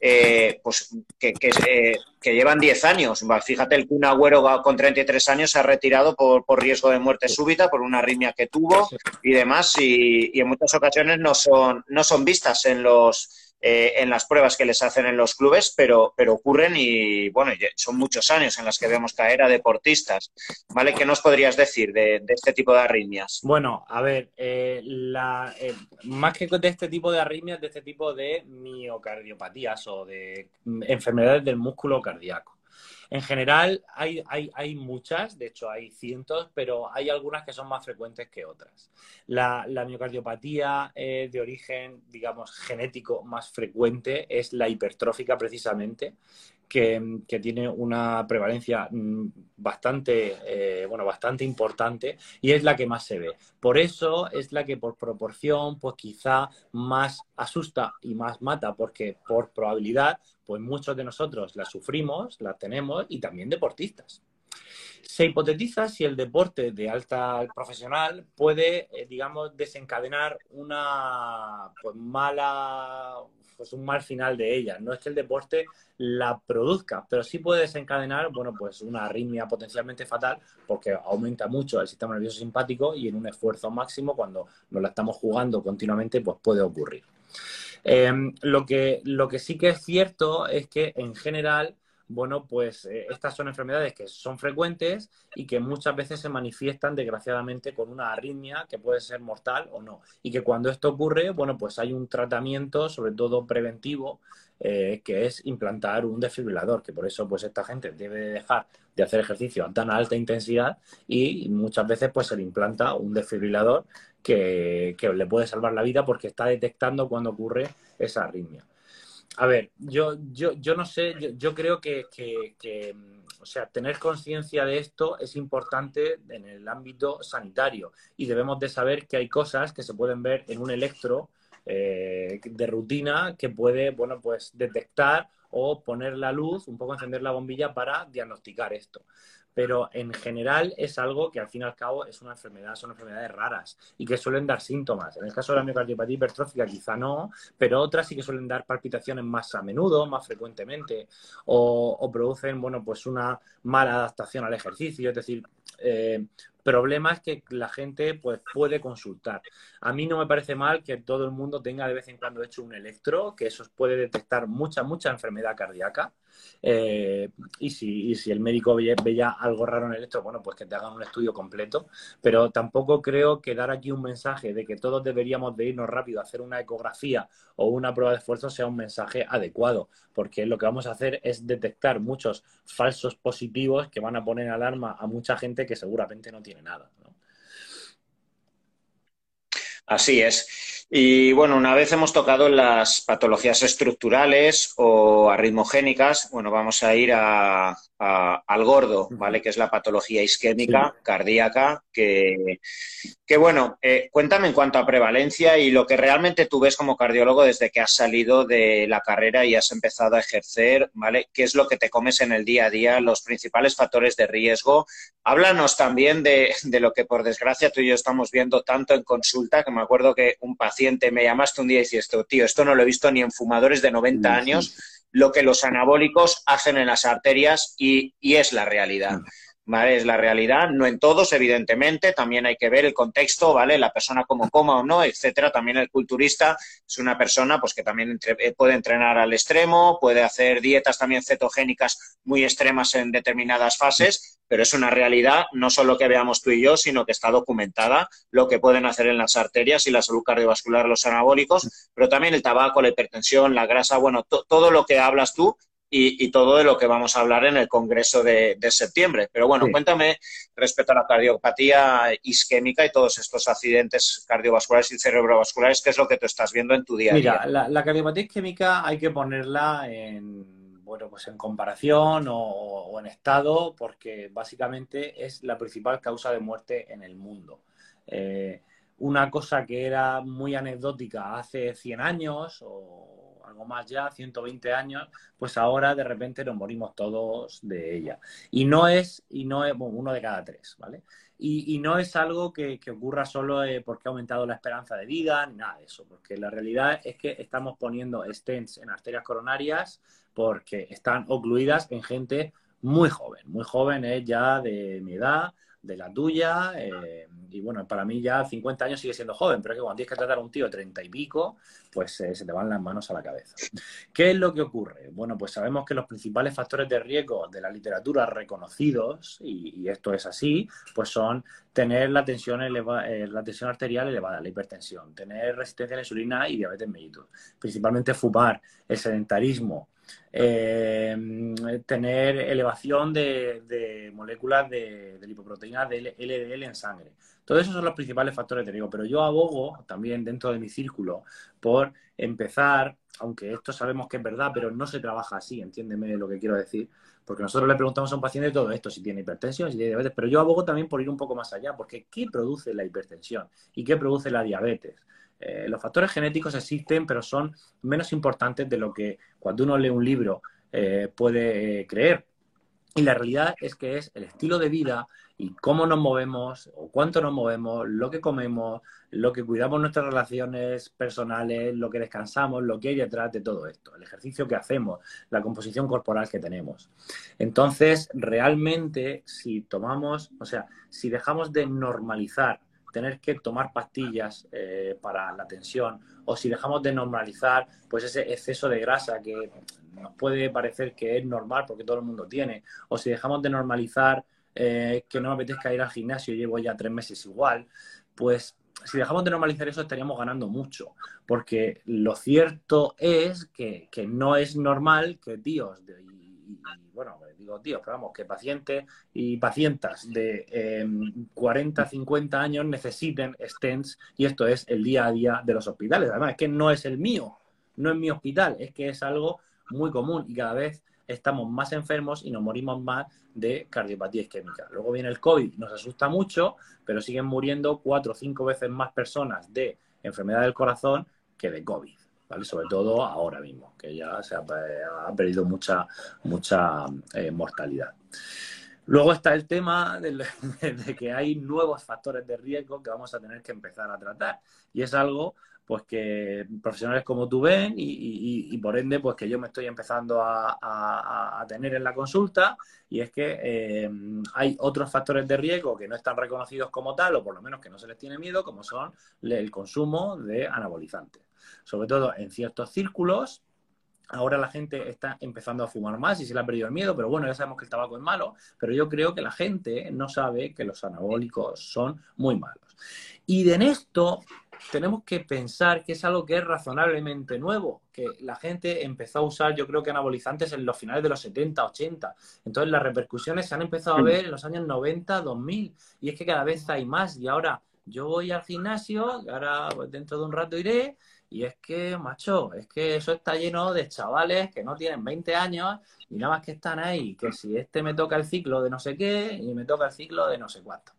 eh, pues, que, eh, que, llevan 10 años? Fíjate, el Kun Agüero con 33 años se ha retirado por, por, riesgo de muerte súbita, por una arritmia que tuvo y demás, y, y en muchas ocasiones no son, no son vistas en los eh, en las pruebas que les hacen en los clubes, pero, pero ocurren y, bueno, son muchos años en las que vemos caer a deportistas. ¿Vale? ¿Qué nos podrías decir de, este tipo de arritmias? Bueno, a ver, eh, la, eh, más que de este tipo de arritmias, de este tipo de miocardiopatías o de enfermedades del músculo cardíaco. En general hay, hay, muchas, de hecho hay cientos, pero hay algunas que son más frecuentes que otras. La, miocardiopatía eh, de origen, digamos, genético más frecuente es la hipertrófica precisamente, que, tiene una prevalencia mm, bastante, eh, bueno, bastante importante y es la que más se ve. Por eso es la que por proporción, pues quizá más asusta y más mata, porque por probabilidad, pues muchos de nosotros la sufrimos, la tenemos y también deportistas. Se hipotetiza si el deporte de alta profesional puede, eh, digamos, desencadenar una pues, mala pues un mal final de ella. No es que el deporte la produzca, pero sí puede desencadenar, bueno, pues una arritmia potencialmente fatal porque aumenta mucho el sistema nervioso simpático y en un esfuerzo máximo cuando nos la estamos jugando continuamente, pues puede ocurrir. Em, lo, que, lo que sí que es cierto es que en general bueno, pues eh, estas son enfermedades que son frecuentes y que muchas veces se manifiestan desgraciadamente con una arritmia que puede ser mortal o no. Y que cuando esto ocurre, bueno, pues hay un tratamiento, sobre todo preventivo, eh, que es implantar un desfibrilador, que por eso pues esta gente debe dejar de hacer ejercicio a tan alta intensidad y muchas veces pues se le implanta un desfibrilador que, que le puede salvar la vida porque está detectando cuando ocurre esa arritmia. A ver, yo, yo, yo no sé, yo, creo que, o sea, tener conciencia de esto es importante en el ámbito sanitario y debemos de saber que hay cosas que se pueden ver en un electro eh, de rutina que puede, bueno, pues detectar o poner la luz, un poco encender la bombilla para diagnosticar esto pero en general es algo que al fin y al cabo es una enfermedad, son enfermedades raras y que suelen dar síntomas. En el caso de la miocardiopatía hipertrófica quizá no, pero otras sí que suelen dar palpitaciones más a menudo, más frecuentemente, o, producen, bueno, pues una mala adaptación al ejercicio, es decir, eh, problemas que la gente pues, puede consultar. A mí no me parece mal que todo el mundo tenga de vez en cuando hecho un electro, que eso puede detectar mucha, mucha enfermedad cardíaca. Eh, y, si, el médico veía, algo raro en el electro, bueno, pues que te hagan un estudio completo. Pero tampoco creo que dar aquí un mensaje de que todos deberíamos de irnos rápido a hacer una ecografía o una prueba de esfuerzo sea un mensaje adecuado, porque lo que vamos a hacer es detectar muchos falsos positivos que van a poner alarma a mucha gente que seguramente no tiene nada. Así es. Y bueno, una vez hemos tocado las patologías estructurales o arritmogénicas, bueno, vamos a ir a, al gordo, ¿vale? Que es la patología isquémica cardíaca, que, que bueno, eh, cuéntame en cuanto a prevalencia y lo que realmente tú ves como cardiólogo desde que has salido de la carrera y has empezado a ejercer, ¿vale? ¿Qué es lo que te comes en el día a día, los principales factores de riesgo? Háblanos también de, de lo que por desgracia tú y yo estamos viendo tanto en consulta, que me acuerdo que un paciente me llamaste un día y dijiste, tío, esto no lo he visto ni en fumadores de 90 años lo que los anabólicos hacen en las arterias y, es la realidad. ¿Vale? Es la realidad, no en todos, evidentemente, también hay que ver el contexto, ¿vale? La persona como coma o no, etcétera. También el culturista es una persona pues que también eh, puede entrenar al extremo, puede hacer dietas también cetogénicas muy extremas en determinadas fases, pero es una realidad, no solo que veamos tú y yo, sino que está documentada lo que pueden hacer en las arterias y la salud cardiovascular los anabólicos, pero también el tabaco, la hipertensión, la grasa, bueno, todo lo que hablas tú y, todo de lo que vamos a hablar en el Congreso de, septiembre. Pero bueno, cuéntame respecto a la cardiopatía isquémica y todos estos accidentes cardiovasculares y cerebrovasculares, ¿qué es lo que tú estás viendo en tu día a día? Mira, la, cardiopatía isquémica hay que ponerla en, bueno, pues en comparación o, en estado, porque básicamente es la principal causa de muerte en el mundo. Eh, una cosa que era muy anecdótica hace 100 años o algo más ya, 120 años, pues ahora de repente nos morimos todos de ella. Y no es, y no es uno de cada tres, ¿vale? Y, no es algo que, ocurra solo eh, porque ha aumentado la esperanza de vida, ni nada de eso, porque la realidad es que estamos poniendo stents en arterias coronarias porque están ocluidas en gente muy joven, muy joven es ya de mi edad, de la tuya, eh, y bueno, para mí ya 50 años sigue siendo joven, pero es que cuando tienes que tratar a un tío de 30 y pico, pues eh, se te van las manos a la cabeza. ¿Qué es lo que ocurre? Bueno, pues sabemos que los principales factores de riesgo de la literatura reconocidos, y, esto es así, pues son tener la tensión, eh, la tensión arterial elevada, la hipertensión, tener resistencia a la insulina y diabetes mellitus, principalmente fumar, el sedentarismo, eh, tener elevación de, moléculas de, de lipoproteínas de LDL en sangre. Todos esos son los principales factores de riesgo, pero yo abogo también dentro de mi círculo por empezar, aunque esto sabemos que es verdad, pero no se trabaja así, entiéndeme lo que quiero decir, porque nosotros le preguntamos a un paciente todo esto, si tiene hipertensión, si tiene diabetes, pero yo abogo también por ir un poco más allá, porque ¿qué produce la hipertensión y qué produce la diabetes? Eh, los factores genéticos existen, pero son menos importantes de lo que cuando uno lee un libro eh, puede creer. Y la realidad es que es el estilo de vida y cómo nos movemos o cuánto nos movemos, lo que comemos, lo que cuidamos nuestras relaciones personales, lo que descansamos, lo que hay detrás de todo esto, el ejercicio que hacemos, la composición corporal que tenemos. Entonces, realmente, si tomamos, o sea, si dejamos de normalizar tener que tomar pastillas eh, para la tensión o si dejamos de normalizar pues ese exceso de grasa que nos puede parecer que es normal porque todo el mundo tiene o si dejamos de normalizar eh, que no me apetezca ir al gimnasio llevo ya tres meses igual pues si dejamos de normalizar eso estaríamos ganando mucho porque lo cierto es que, no es normal que tíos y, bueno digo tíos, pero vamos, que pacientes y pacientas de 40, em, 50 años necesiten stents y esto es el día a día de los hospitales. Además, es que no es el mío, no es mi hospital, es que es algo muy común y cada vez estamos más enfermos y nos morimos más de cardiopatía isquémica. Luego viene el COVID, nos asusta mucho, pero siguen muriendo cuatro o cinco veces más personas de enfermedad del corazón que de COVID. Sobre todo ahora mismo, que ya se ha, perdido mucha, mucha eh, mortalidad. Luego está el tema de, que hay nuevos factores de riesgo que vamos a tener que empezar a tratar. Y es algo pues que profesionales como tú ven y, por ende pues que yo me estoy empezando a, tener en la consulta y es que eh, hay otros factores de riesgo que no están reconocidos como tal o por lo menos que no se les tiene miedo como son el consumo de anabolizantes sobre todo en ciertos círculos. Ahora la gente está empezando a fumar más y se le ha perdido el miedo, pero bueno, ya sabemos que el tabaco es malo, pero yo creo que la gente no sabe que los anabólicos son muy malos. Y en esto tenemos que pensar que es algo que es razonablemente nuevo, que la gente empezó a usar, yo creo que anabolizantes en los finales de los 70, 80. Entonces las repercusiones se han empezado a ver en los años 90, 2000, y es que cada vez hay más. Y ahora yo voy al gimnasio, ahora pues, dentro de un rato iré, y es que, macho, es que eso está lleno de chavales que no tienen 20 años y nada más que están ahí, que si este me toca el ciclo de no sé qué y me toca el ciclo de no sé cuánto.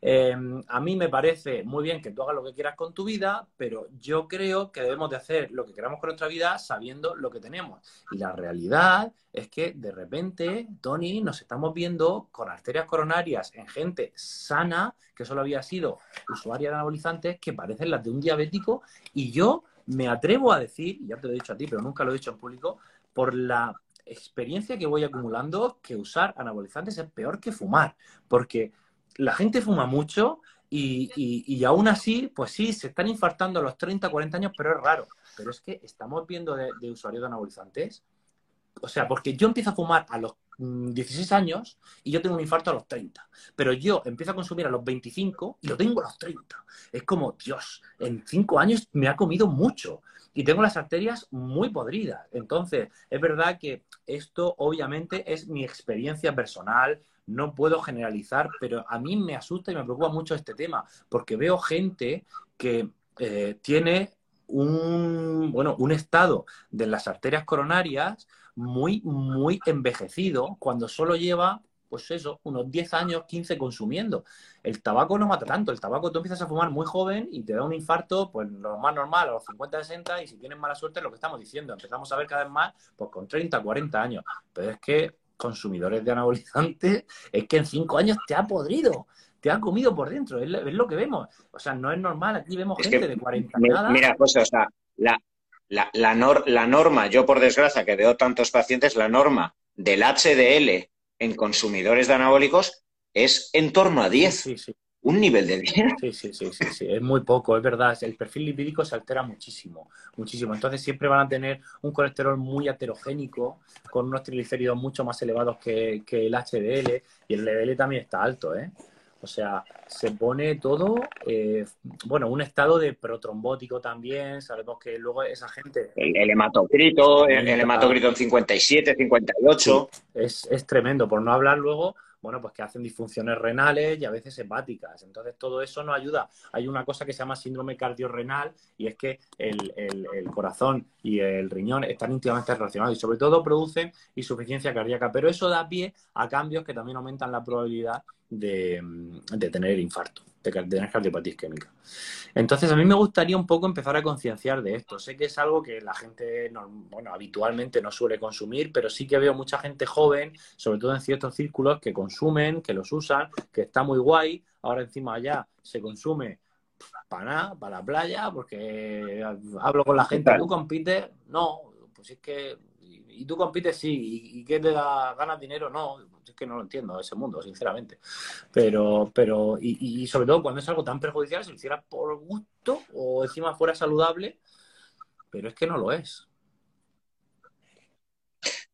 Em, a mí me parece muy bien que tú hagas lo que quieras con tu vida, pero yo creo que debemos de hacer lo que queramos con nuestra vida sabiendo lo que tenemos. Y la realidad es que de repente, Tony, nos estamos viendo con arterias coronarias en gente sana, que solo había sido usuaria de anabolizantes, que parecen las de un diabético, y yo me atrevo a decir, ya te lo he dicho a ti, pero nunca lo he dicho en público, por la experiencia que voy acumulando que usar anabolizantes es peor que fumar, porque la gente fuma mucho y, y, aún así, pues sí, se están infartando a los 30, 40 años, pero es raro. Pero es que estamos viendo de, de usuarios de anabolizantes. O sea, porque yo empiezo a fumar a los 16 mm, años y yo tengo un infarto a los 30. Pero yo empiezo a consumir a los 25 y lo tengo a los 30. Es como, Dios, en 5 años me ha comido mucho y tengo las arterias muy podridas. Entonces, es verdad que esto obviamente es mi experiencia personal, no puedo generalizar, pero a mí me asusta y me preocupa mucho este tema, porque veo gente que eh, tiene un, bueno, un estado de las arterias coronarias muy, muy envejecido cuando solo lleva, pues eso, unos 10 años, 15 consumiendo. El tabaco no mata tanto. El tabaco tú empiezas a fumar muy joven y te da un infarto, pues lo más normal, a los 50, 60, y si tienes mala suerte es lo que estamos diciendo. Empezamos a ver cada vez más, pues con 30, 40 años. Pero es que consumidores de anabolizantes, es que en 5 años te ha podrido te ha comido por dentro, es, lo que vemos. O sea, no es normal, aquí vemos gente de 40 años. Mira, pues, o sea, la, la, la, norma, yo por desgracia que veo tantos pacientes, la norma del HDL en consumidores de anabólicos es en torno a 10. Un nivel de 10. Sí, sí, sí, sí, sí, es muy poco, es verdad. El perfil lipídico se altera muchísimo, muchísimo. Entonces siempre van a tener un colesterol muy heterogénico, con unos triglicéridos mucho más elevados que, que el HDL, y el LDL también está alto, ¿eh? O sea, se pone todo, eh, bueno, un estado de protrombótico también. Sabemos que luego esa gente. El, hematocrito, el, hematocrito en 57, 58. es, es tremendo, por no hablar luego bueno, pues que hacen disfunciones renales y a veces hepáticas. Entonces, todo eso nos ayuda. Hay una cosa que se llama síndrome cardiorrenal y es que el, corazón y el riñón están íntimamente relacionados y sobre todo producen insuficiencia cardíaca. Pero eso da pie a cambios que también aumentan la probabilidad de, de tener infarto de tener cardiopatía isquémica. Entonces, a mí me gustaría un poco empezar a concienciar de esto. Sé que es algo que la gente, bueno, habitualmente no suele consumir, pero sí que veo mucha gente joven, sobre todo en ciertos círculos, que consumen, que los usan, que está muy guay. Ahora encima ya se consume para nada, para la playa, porque hablo con la gente, ¿tú compites? No, pues es que y tú compites sí, y, qué te da ganas dinero, no, que no lo entiendo ese mundo, sinceramente. Pero, pero, y, sobre todo cuando es algo tan perjudicial, si lo hiciera por gusto o encima fuera saludable, pero es que no lo es.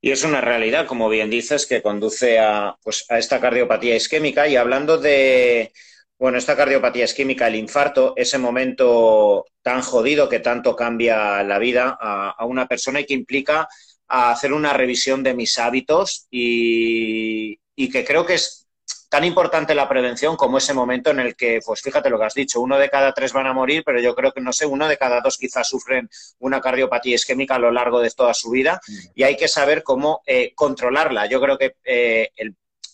Y es una realidad, como bien dices, que conduce a, pues, a esta cardiopatía isquémica. Y hablando de, bueno, esta cardiopatía isquémica, el infarto, ese momento tan jodido que tanto cambia la vida a una persona y que implica a hacer una revisión de mis hábitos y, que creo que es tan importante la prevención como ese momento en el que, pues fíjate lo que has dicho, uno de cada tres van a morir, pero yo creo que, no sé, uno de cada dos quizás sufren una cardiopatía isquémica a lo largo de toda su vida y hay que saber cómo eh, controlarla. Yo creo que eh,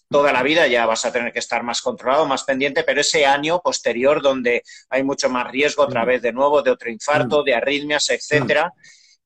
toda la vida ya vas a tener que estar más controlado, más pendiente, pero ese año posterior donde hay mucho más riesgo otra vez de nuevo de otro infarto, de arritmias, etcétera,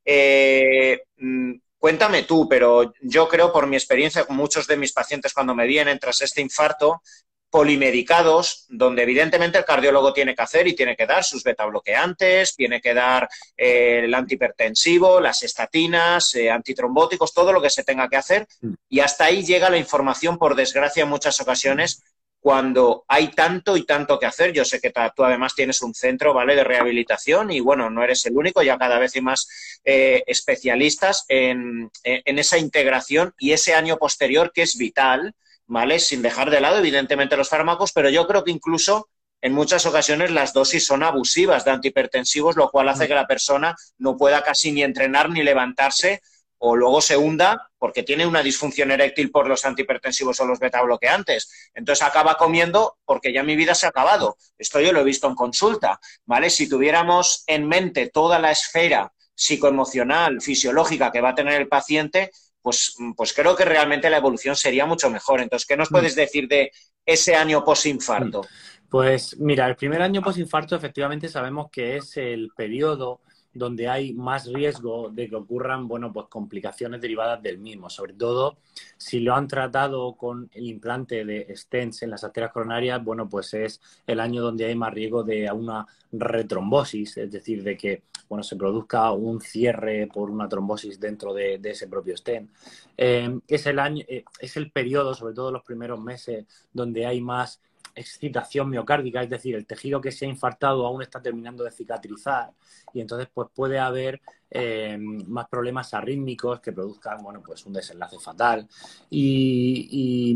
eh, mm, Cuéntame tú, pero yo creo por mi experiencia con muchos de mis pacientes cuando me vienen tras este infarto, polimedicados, donde evidentemente el cardiólogo tiene que hacer y tiene que dar sus beta bloqueantes, tiene que dar eh, el antihipertensivo, las estatinas, eh, antitrombóticos, todo lo que se tenga que hacer. Mm. Y hasta ahí llega la información, por desgracia, en muchas ocasiones, cuando hay tanto y tanto que hacer. Yo sé que tú además tienes un centro, ¿vale?, de rehabilitación y bueno, no eres el único, ya cada vez hay más eh, especialistas en, en, esa integración y ese año posterior que es vital, ¿vale? Sin dejar de lado, evidentemente, los fármacos, pero yo creo que incluso en muchas ocasiones las dosis son abusivas de antihipertensivos, lo cual hace que la persona no pueda casi ni entrenar ni levantarse o luego se hunda porque tiene una disfunción eréctil por los antihipertensivos o los beta bloqueantes. Entonces acaba comiendo porque ya mi vida se ha acabado. Esto yo lo he visto en consulta, ¿vale? Si tuviéramos en mente toda la esfera psicoemocional, fisiológica que va a tener el paciente, pues, pues creo que realmente la evolución sería mucho mejor. Entonces, ¿qué nos mm. puedes decir de ese año posinfarto? Pues mira, el primer año posinfarto efectivamente sabemos que es el periodo donde hay más riesgo de que ocurran, bueno, pues complicaciones derivadas del mismo, sobre todo si lo han tratado con el implante de stents en las arterias coronarias, bueno, pues es el año donde hay más riesgo de una retrombosis, es decir, de que, bueno, se produzca un cierre por una trombosis dentro de, ese propio stent. Eh, es el año, eh, es el periodo, sobre todo los primeros meses, donde hay más excitación miocárdica, es decir, el tejido que se ha infartado aún está terminando de cicatrizar y entonces pues puede haber eh, más problemas arrítmicos que produzcan, bueno, pues un desenlace fatal y,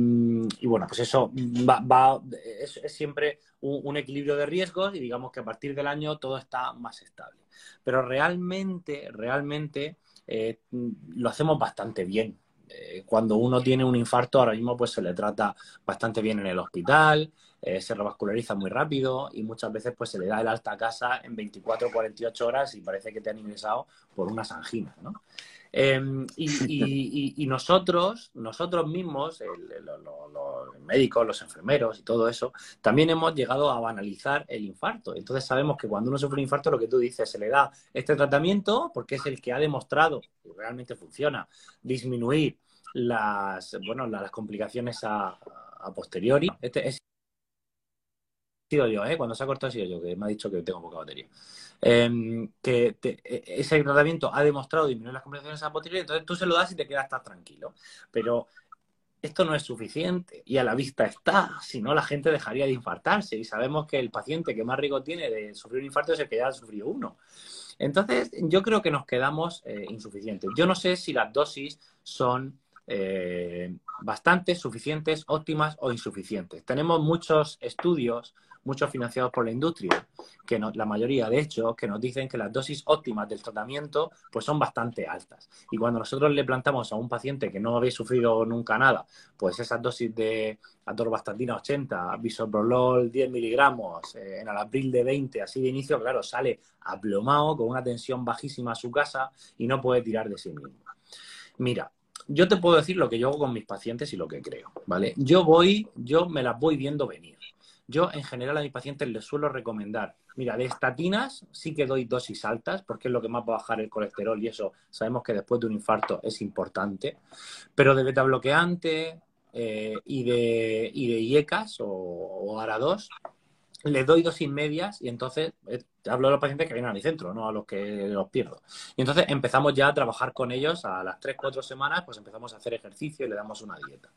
bueno, pues eso va, es, siempre un, equilibrio de riesgos y digamos que a partir del año todo está más estable. Pero realmente, realmente eh, lo hacemos bastante bien. Eh, cuando uno tiene un infarto, ahora mismo pues se le trata bastante bien en el hospital, eh, se revasculariza muy rápido y muchas veces pues se le da el alta a casa en 24 o 48 horas y parece que te han ingresado por unas anginas, ¿no? Em, y, nosotros, nosotros mismos, los médicos, los enfermeros y todo eso, también hemos llegado a banalizar el infarto. Entonces sabemos que cuando uno sufre un infarto, lo que tú dices, se le da este tratamiento porque es el que ha demostrado, que realmente funciona, disminuir las, bueno, las complicaciones a, posteriori. Este es sido yo, ¿eh? Cuando se ha cortado ha sido yo, que me ha dicho que tengo poca batería. Em, que e, ese tratamiento ha demostrado disminuir las complicaciones a posteriori, entonces tú se lo das y te quedas tranquilo. Pero esto no es suficiente y a la vista está, si no la gente dejaría de infartarse y sabemos que el paciente que más riesgo tiene de sufrir un infarto es el que ya ha sufrido uno. Entonces, yo creo que nos quedamos eh, insuficientes. Yo no sé si las dosis son eh, bastantes, suficientes, óptimas o insuficientes. Tenemos muchos estudios muchos financiados por la industria, que la mayoría de hecho, que nos dicen que las dosis óptimas del tratamiento pues son bastante altas. Y cuando nosotros le plantamos a un paciente que no había sufrido nunca nada, pues esas dosis de atorvastatina 80, bisoprolol 10 miligramos, eh, en alapril de 20, así de inicio, claro, sale aplomado con una tensión bajísima a su casa y no puede tirar de sí mismo. Mira, yo te puedo decir lo que yo hago con mis pacientes y lo que creo, ¿vale? Yo voy, yo me las voy viendo venir. Yo, en general, a mis pacientes les suelo recomendar, mira, de estatinas sí que doy dosis altas, porque es lo que más va a bajar el colesterol y eso sabemos que después de un infarto es importante, pero de beta bloqueante eh, y, de, y de IECAS o, o ARA2, les doy dosis medias y entonces eh, hablo de los pacientes que vienen a mi centro, no a los que los pierdo. Y entonces empezamos ya a trabajar con ellos a las 3-4 semanas, pues empezamos a hacer ejercicio y le damos una dieta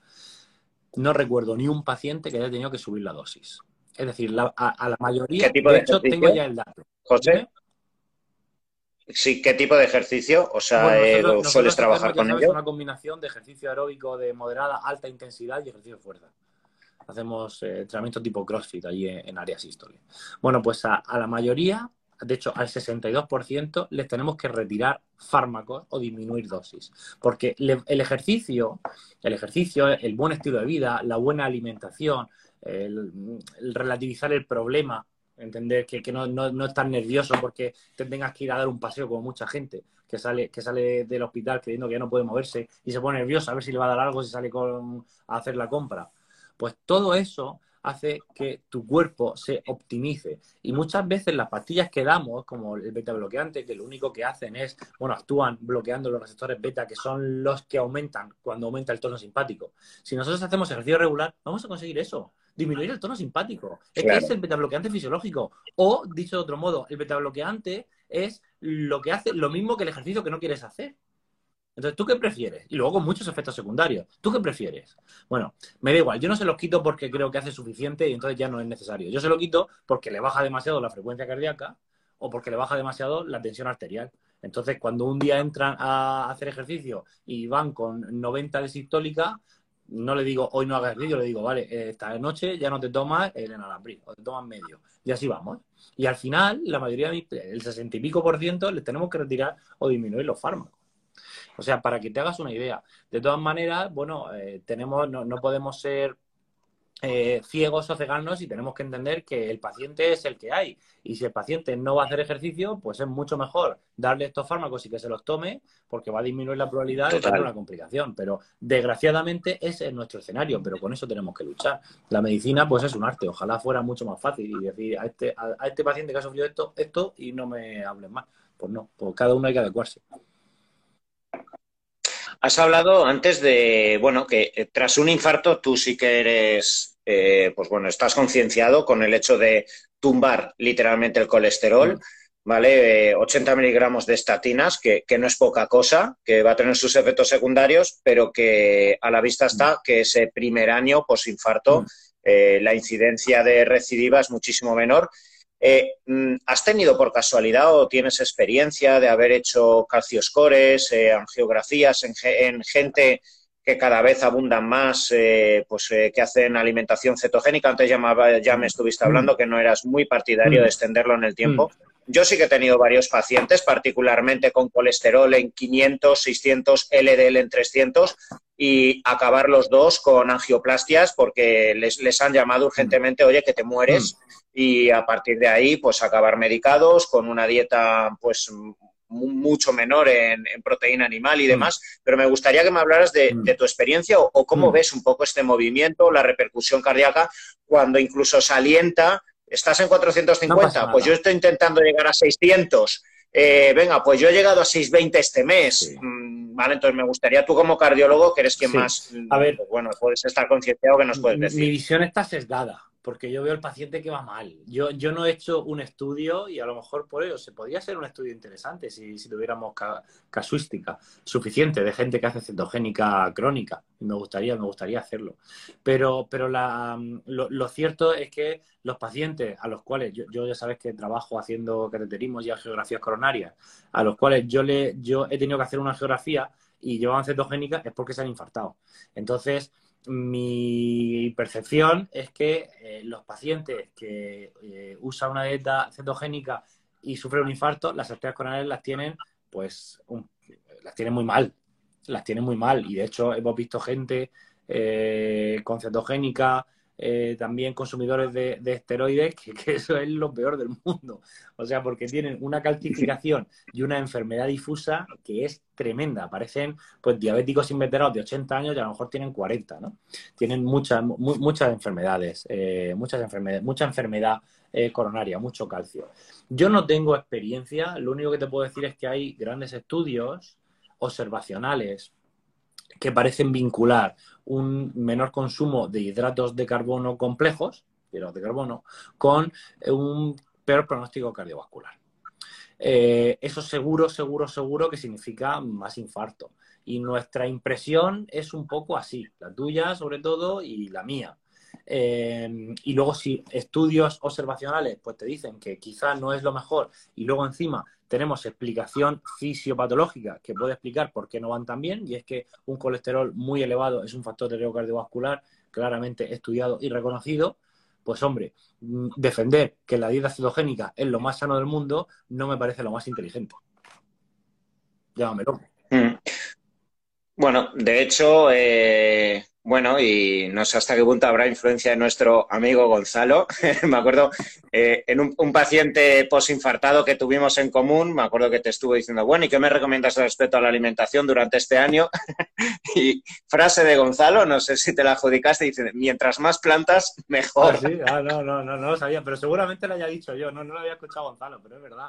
no recuerdo ni un paciente que haya tenido que subir la dosis. Es decir, a, la mayoría, tipo de, hecho, tengo ya el dato. José. Sí, ¿qué tipo de ejercicio? O sea, eh, ¿sueles trabajar con ellos? una combinación de ejercicio aeróbico de moderada, alta intensidad y ejercicio de fuerza. Hacemos eh, entrenamiento tipo CrossFit allí en, áreas históricas. Bueno, pues a, la mayoría de hecho al 62%, les tenemos que retirar fármacos o disminuir dosis. Porque el ejercicio, el ejercicio, el buen estilo de vida, la buena alimentación, el, relativizar el problema, entender que, no, no, estar nervioso porque te tengas que ir a dar un paseo como mucha gente que sale, que sale del hospital creyendo que ya no puede moverse y se pone nervioso a ver si le va a dar algo si sale con, a hacer la compra. Pues todo eso hace que tu cuerpo se optimice. Y muchas veces las pastillas que damos, como el beta bloqueante, que lo único que hacen es, bueno, actúan bloqueando los receptores beta, que son los que aumentan cuando aumenta el tono simpático. Si nosotros hacemos ejercicio regular, vamos a conseguir eso, disminuir el tono simpático. Es que es el beta bloqueante fisiológico. O, dicho de otro modo, el beta bloqueante es lo que hace lo mismo que el ejercicio que no quieres hacer. Entonces, ¿tú qué prefieres? Y luego con muchos efectos secundarios. ¿Tú qué prefieres? Bueno, me da igual. Yo no se los quito porque creo que hace suficiente y entonces ya no es necesario. Yo se lo quito porque le baja demasiado la frecuencia cardíaca o porque le baja demasiado la tensión arterial. Entonces, cuando un día entran a hacer ejercicio y van con 90 de sistólica, no le digo hoy no hagas ejercicio, le digo, vale, esta noche ya no te tomas el o te tomas medio. Y así vamos. Y al final, la mayoría, el 60 y pico por ciento, les tenemos que retirar o disminuir los fármacos. O sea, para que te hagas una idea. De todas maneras, bueno, eh, tenemos, no, podemos ser eh, ciegos o cegarnos y tenemos que entender que el paciente es el que hay. Y si el paciente no va a hacer ejercicio, pues es mucho mejor darle estos fármacos y que se los tome, porque va a disminuir la probabilidad de tener una complicación. Pero desgraciadamente ese es nuestro escenario, pero con eso tenemos que luchar. La medicina, pues es un arte. Ojalá fuera mucho más fácil y decir a este, a, este paciente que ha sufrido esto, esto y no me hables más. Pues no, pues cada uno hay que adecuarse. Has hablado antes de, bueno, que eh, tras un infarto tú sí que eres, eh, pues bueno, estás concienciado con el hecho de tumbar literalmente el colesterol, mm. ¿vale? 80 eh, miligramos de estatinas, que, no es poca cosa, que va a tener sus efectos secundarios, pero que a la vista está mm. que ese primer año posinfarto, mm. la incidencia de recidiva es muchísimo menor eh, mm, ¿Has tenido por casualidad o tienes experiencia de haber hecho calcioscores, eh, angiografías en, gente que cada vez abundan más, eh, pues que hacen alimentación cetogénica? Antes ya me, ya me estuviste mm. hablando que no eras muy partidario de mm. extenderlo en el tiempo. Yo sí que he tenido varios pacientes, particularmente con colesterol en 500, 600, LDL en 300 y acabar los dos con angioplastias porque les, les han llamado urgentemente, oye, que te mueres y a partir de ahí, pues acabar medicados con una dieta, pues mucho menor en, proteína animal y mm. demás, pero me gustaría que me hablaras de, mm. tu experiencia o, cómo mm. ves un poco este movimiento, la repercusión cardíaca, cuando incluso se alienta, estás en 450, pues yo estoy intentando llegar a 600, eh, venga, pues yo he llegado a 620 este mes, vale, entonces me gustaría tú como cardiólogo, que eres quien más, a ver, bueno, puedes estar concienciado que nos puedes decir. Mi visión está sesgada porque yo veo al paciente que va mal. Yo, yo no he hecho un estudio y a lo mejor por ello se podría ser un estudio interesante si, si tuviéramos casuística suficiente de gente que hace cetogénica crónica. Me gustaría, me gustaría hacerlo. Pero, pero la, lo, cierto es que los pacientes a los cuales yo, yo, ya sabes que trabajo haciendo cateterismos y geografías coronarias, a los cuales yo, le, yo he tenido que hacer una geografía y llevaban cetogénica es porque se han infartado. Entonces, mi percepción es que eh, los pacientes que eh, usan una dieta cetogénica y sufren un infarto, las arterias coronarias las tienen, pues, las tienen muy mal. Las tienen muy mal. Y de hecho, hemos visto gente eh, con cetogénica eh, también consumidores de, esteroides, que, eso es lo peor del mundo. O sea, porque tienen una calcificación y una enfermedad difusa que es tremenda. Parecen pues diabéticos inveterados de 80 años y a lo mejor tienen 40, ¿no? Tienen muchas, muchas enfermedades, eh, muchas enfermedades, mucha enfermedad eh, coronaria, mucho calcio. Yo no tengo experiencia, lo único que te puedo decir es que hay grandes estudios observacionales que parecen vincular un menor consumo de hidratos de carbono complejos, hidratos de carbono, con un peor pronóstico cardiovascular. Eh, eso seguro, seguro, seguro que significa más infarto. Y nuestra impresión es un poco así, la tuya sobre todo y la mía. Eh, y luego si estudios observacionales pues te dicen que quizá no es lo mejor y luego encima tenemos explicación fisiopatológica que puede explicar por qué no van tan bien y es que un colesterol muy elevado es un factor de riesgo cardiovascular claramente estudiado y reconocido, pues hombre, mm, defender que la dieta cetogénica es lo más sano del mundo no me parece lo más inteligente. Llámamelo. Mm. Bueno, de hecho, eh, bueno, y no sé hasta qué punto habrá influencia de nuestro amigo Gonzalo. me acuerdo eh, en un, paciente posinfartado que tuvimos en común, me acuerdo que te estuvo diciendo, bueno, ¿y qué me recomiendas respecto a la alimentación durante este año? y frase de Gonzalo, no sé si te la adjudicaste, dice, mientras más plantas, mejor. Ah, sí, ah, no, no, no, no lo sabía, pero seguramente lo haya dicho yo, no, no lo había escuchado Gonzalo, pero es verdad.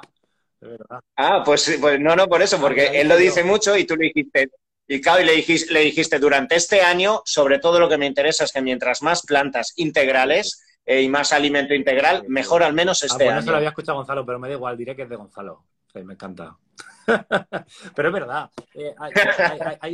Es verdad. Ah, pues, pues no, no, por eso, porque él lo dice mucho y tú le dijiste, y claro, y le dijiste, le dijiste, durante este año, sobre todo lo que me interesa es que mientras más plantas integrales eh, y más alimento integral, mejor al menos ah, este bueno, año. Eso lo había escuchado Gonzalo, pero me da igual, diré que es de Gonzalo. me encanta. pero es verdad, eh,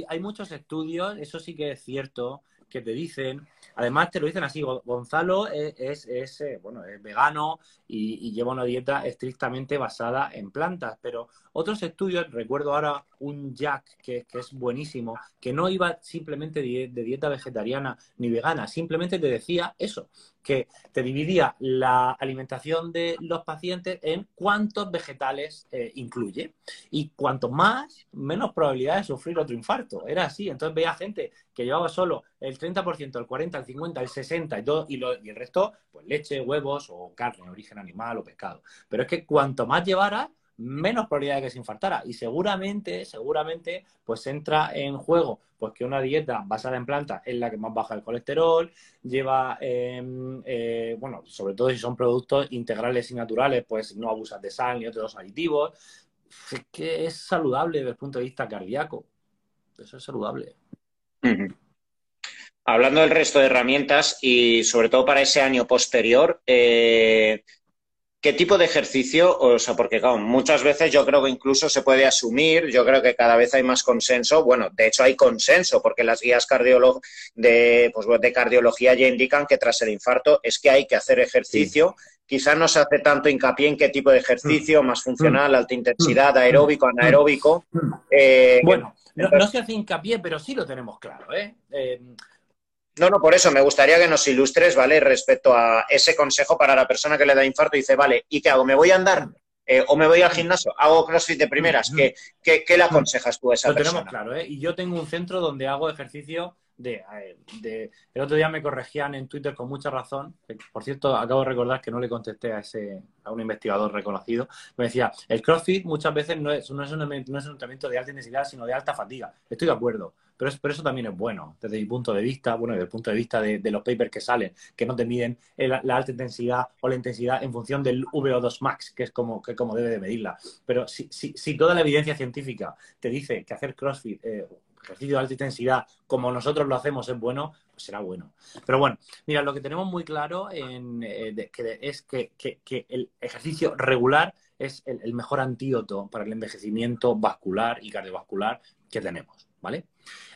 hay, muchos estudios, eso sí que es cierto, que te dicen, además te lo dicen así, Gonzalo es, es, eh, bueno, es vegano y, lleva una dieta estrictamente basada en plantas, pero otros estudios, recuerdo ahora un Jack que, es buenísimo, que no iba simplemente de, dieta vegetariana ni vegana, simplemente te decía eso, que te dividía la alimentación de los pacientes en cuántos vegetales eh, incluye. Y cuanto más, menos probabilidad de sufrir otro infarto. Era así. Entonces veía gente que llevaba solo el el 30%, el 40%, el 50%, el 60% y, todo, y, y el resto, pues leche, huevos o carne, origen animal o pescado. Pero es que cuanto más llevara, menos probabilidad de que se infartara. Y seguramente, seguramente, pues entra en juego pues que una dieta basada en plantas es la que más baja el colesterol, lleva, em, eh, bueno, sobre todo si son productos integrales y naturales, pues no abusas de sal ni otros aditivos. Es que es saludable desde el punto de vista cardíaco. Eso es saludable. Hablando del resto de herramientas y sobre todo para ese año posterior, eh, ¿Qué tipo de ejercicio? O sea, porque claro, muchas veces yo creo que incluso se puede asumir, yo creo que cada vez hay más consenso, bueno, de hecho hay consenso, porque las guías de, pues, de cardiología ya indican que tras el infarto es que hay que hacer ejercicio. Quizás no se hace tanto hincapié en qué tipo de ejercicio, más funcional, mm. alta intensidad, mm. aeróbico, anaeróbico. Mm. Eh, bueno, no, se hace hincapié, pero sí lo tenemos claro, ¿eh? eh no, no, por eso me gustaría que nos ilustres, ¿vale? Respecto a ese consejo para la persona que le da infarto y dice, vale, ¿y qué hago? ¿Me voy a andar? Eh, ¿O me voy al gimnasio? ¿Hago crossfit de primeras? ¿Qué, qué, le aconsejas tú a esa persona? Lo tenemos claro, ¿eh? Y yo tengo un centro donde hago ejercicio de, de, El otro día me corregían en Twitter con mucha razón. Por cierto, acabo de recordar que no le contesté a ese a un investigador reconocido. Me decía, el CrossFit muchas veces no es, no es, un, no es un entrenamiento de alta intensidad, sino de alta fatiga. Estoy de acuerdo pero, eso también es bueno desde mi punto de vista, bueno, desde el punto de vista de, los papers que salen, que no te miden la, alta intensidad o la intensidad en función del VO2 max, que es como, que como debe de medirla. Pero si, si, toda la evidencia científica te dice que hacer CrossFit, eh, ejercicio de alta intensidad, como nosotros lo hacemos, es bueno, pues será bueno. Pero bueno, mira, lo que tenemos muy claro en, eh, es que, el ejercicio regular es el mejor antídoto para el envejecimiento vascular y cardiovascular que tenemos, ¿vale?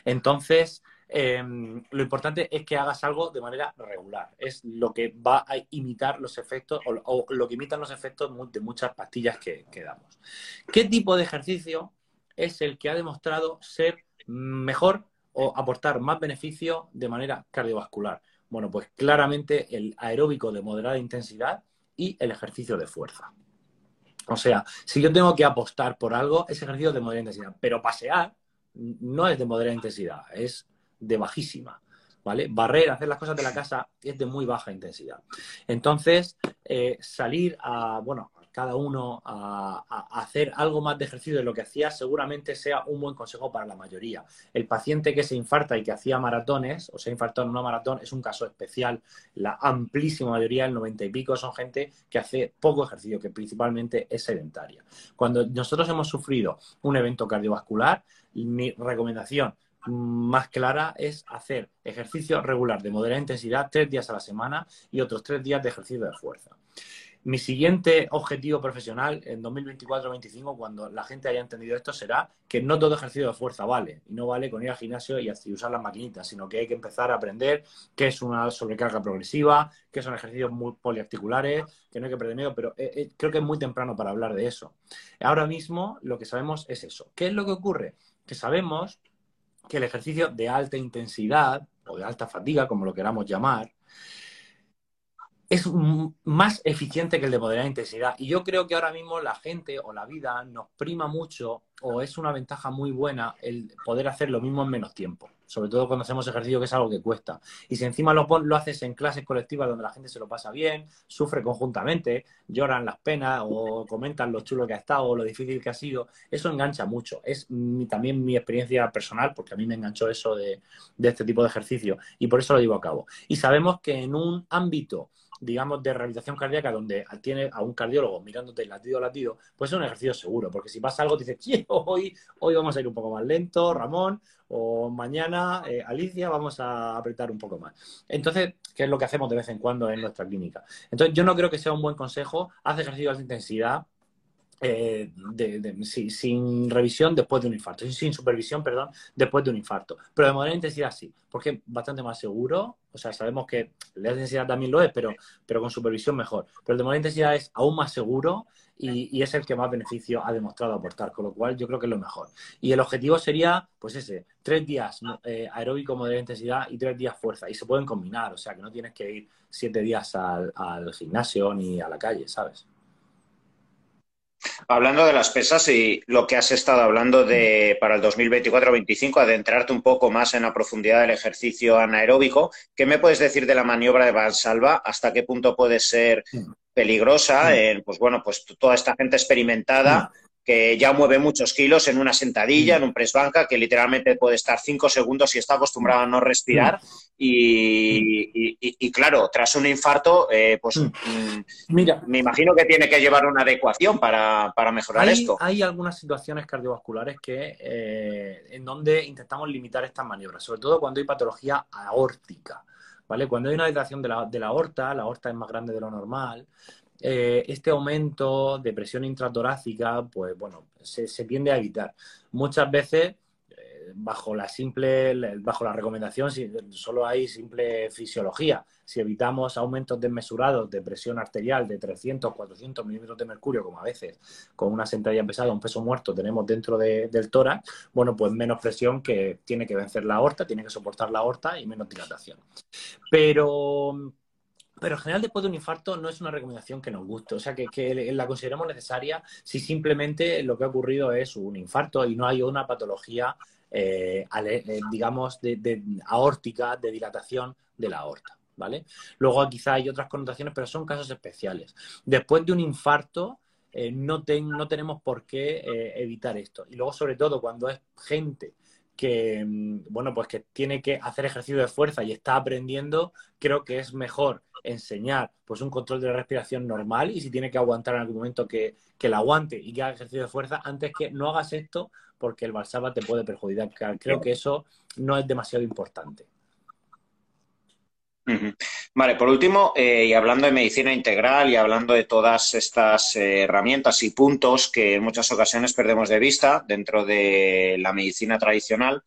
Entonces, em, lo importante es que hagas algo de manera regular. Es lo que va a imitar los efectos o, lo que imitan los efectos de muchas pastillas que, damos. ¿Qué tipo de ejercicio es el que ha demostrado ser mejor o aportar más beneficio de manera cardiovascular? Bueno, pues claramente el aeróbico de moderada intensidad y el ejercicio de fuerza. O sea, si yo tengo que apostar por algo, es ejercicio de moderada intensidad, pero pasear no es de moderada intensidad, es de bajísima. ¿Vale? Barrer, hacer las cosas de la casa es de muy baja intensidad. Entonces, eh, salir a, bueno, cada uno a, hacer algo más de ejercicio de lo que hacía seguramente sea un buen consejo para la mayoría. El paciente que se infarta y que hacía maratones o se ha infartado en una maratón es un caso especial. La amplísima mayoría, el 90 y pico, son gente que hace poco ejercicio, que principalmente es sedentaria. Cuando nosotros hemos sufrido un evento cardiovascular, mi recomendación más clara es hacer ejercicio regular de moderada intensidad tres días a la semana y otros tres días de ejercicio de fuerza. Mi siguiente objetivo profesional en 2024-2025, cuando la gente haya entendido esto, será que no todo ejercicio de fuerza vale. Y no vale con ir al gimnasio y usar las maquinitas, sino que hay que empezar a aprender qué es una sobrecarga progresiva, qué son ejercicios muy poliarticulares, que no hay que perder miedo, pero eh, eh, creo que es muy temprano para hablar de eso. Ahora mismo lo que sabemos es eso. ¿Qué es lo que ocurre? Que sabemos que el ejercicio de alta intensidad o de alta fatiga, como lo queramos llamar, es más eficiente que el de moderada intensidad. Y yo creo que ahora mismo la gente o la vida nos prima mucho o es una ventaja muy buena el poder hacer lo mismo en menos tiempo. Sobre todo cuando hacemos ejercicio, que es algo que cuesta. Y si encima lo, lo haces en clases colectivas donde la gente se lo pasa bien, sufre conjuntamente, lloran las penas o comentan lo chulo que ha estado o lo difícil que ha sido, eso engancha mucho. Es también mi experiencia personal, porque a mí me enganchó eso de, de este tipo de ejercicio. Y por eso lo llevo a cabo. Y sabemos que en un ámbito digamos, de rehabilitación cardíaca donde tiene a un cardiólogo mirándote latido a latido, pues es un ejercicio seguro, porque si pasa algo, te dices, hoy, hoy vamos a ir un poco más lento, Ramón, o mañana, eh, Alicia, vamos a apretar un poco más. Entonces, ¿qué es lo que hacemos de vez en cuando en nuestra clínica? Entonces, yo no creo que sea un buen consejo, haz ejercicios de intensidad, eh, sin revisión después de un infarto, sin, supervisión, perdón, después de un infarto. Pero de moderada intensidad sí, porque es bastante más seguro. O sea, sabemos que la intensidad también lo es, pero, pero con supervisión mejor. Pero el de moderada intensidad es aún más seguro y, es el que más beneficio ha demostrado aportar, con lo cual yo creo que es lo mejor. Y el objetivo sería, pues ese, tres días eh, aeróbico moderada intensidad y tres días fuerza. Y se pueden combinar, o sea, que no tienes que ir siete días al, al gimnasio ni a la calle, ¿sabes? Hablando de las pesas y lo que has estado hablando de para el 2024-25, adentrarte un poco más en la profundidad del ejercicio anaeróbico, ¿qué me puedes decir de la maniobra de Valsalva? ¿Hasta qué punto puede ser peligrosa? pues bueno, pues toda esta gente experimentada que ya mueve muchos kilos en una sentadilla, en un press banca, que literalmente puede estar cinco segundos y está acostumbrado a no respirar. Y, claro, tras un infarto, eh, pues mm. Mm, Mira, me imagino que tiene que llevar una adecuación para, mejorar esto. Hay algunas situaciones cardiovasculares que, eh, en donde intentamos limitar estas maniobras, sobre todo cuando hay patología aórtica. ¿Vale? Cuando hay una dilatación de la, de la aorta, la aorta es más grande de lo normal, eh, este aumento de presión intratorácica, pues bueno, se, tiende a evitar. Muchas veces, eh, bajo la simple, bajo la recomendación, solo hay simple fisiología. Si evitamos aumentos desmesurados de presión arterial de 300, 400 milímetros de mercurio, como a veces con una sentadilla pesada, un peso muerto tenemos dentro del tórax, bueno, pues menos presión que tiene que vencer la aorta, tiene que soportar la aorta y menos dilatación. Pero pero en general, después de un infarto, no es una recomendación que nos guste. O sea, que, la consideramos necesaria si simplemente lo que ha ocurrido es un infarto y no hay una patología, eh, eh, digamos, de, aórtica, de dilatación de la aorta. ¿Vale? Luego quizá hay otras connotaciones, pero son casos especiales. Después de un infarto, eh, no, no, tenemos por qué evitar esto. Y luego, sobre todo, cuando es gente que, mm, bueno, pues que tiene que hacer ejercicio de fuerza y está aprendiendo, creo que es mejor enseñar pues un control de la respiración normal y si tiene que aguantar en algún momento que, que la aguante y que haga ejercicio de fuerza antes que no hagas esto porque el balsaba te puede perjudicar. Creo que eso no es demasiado importante. Vale, por último, eh, y hablando de medicina integral y hablando de todas estas eh, herramientas y puntos que en muchas ocasiones perdemos de vista dentro de la medicina tradicional,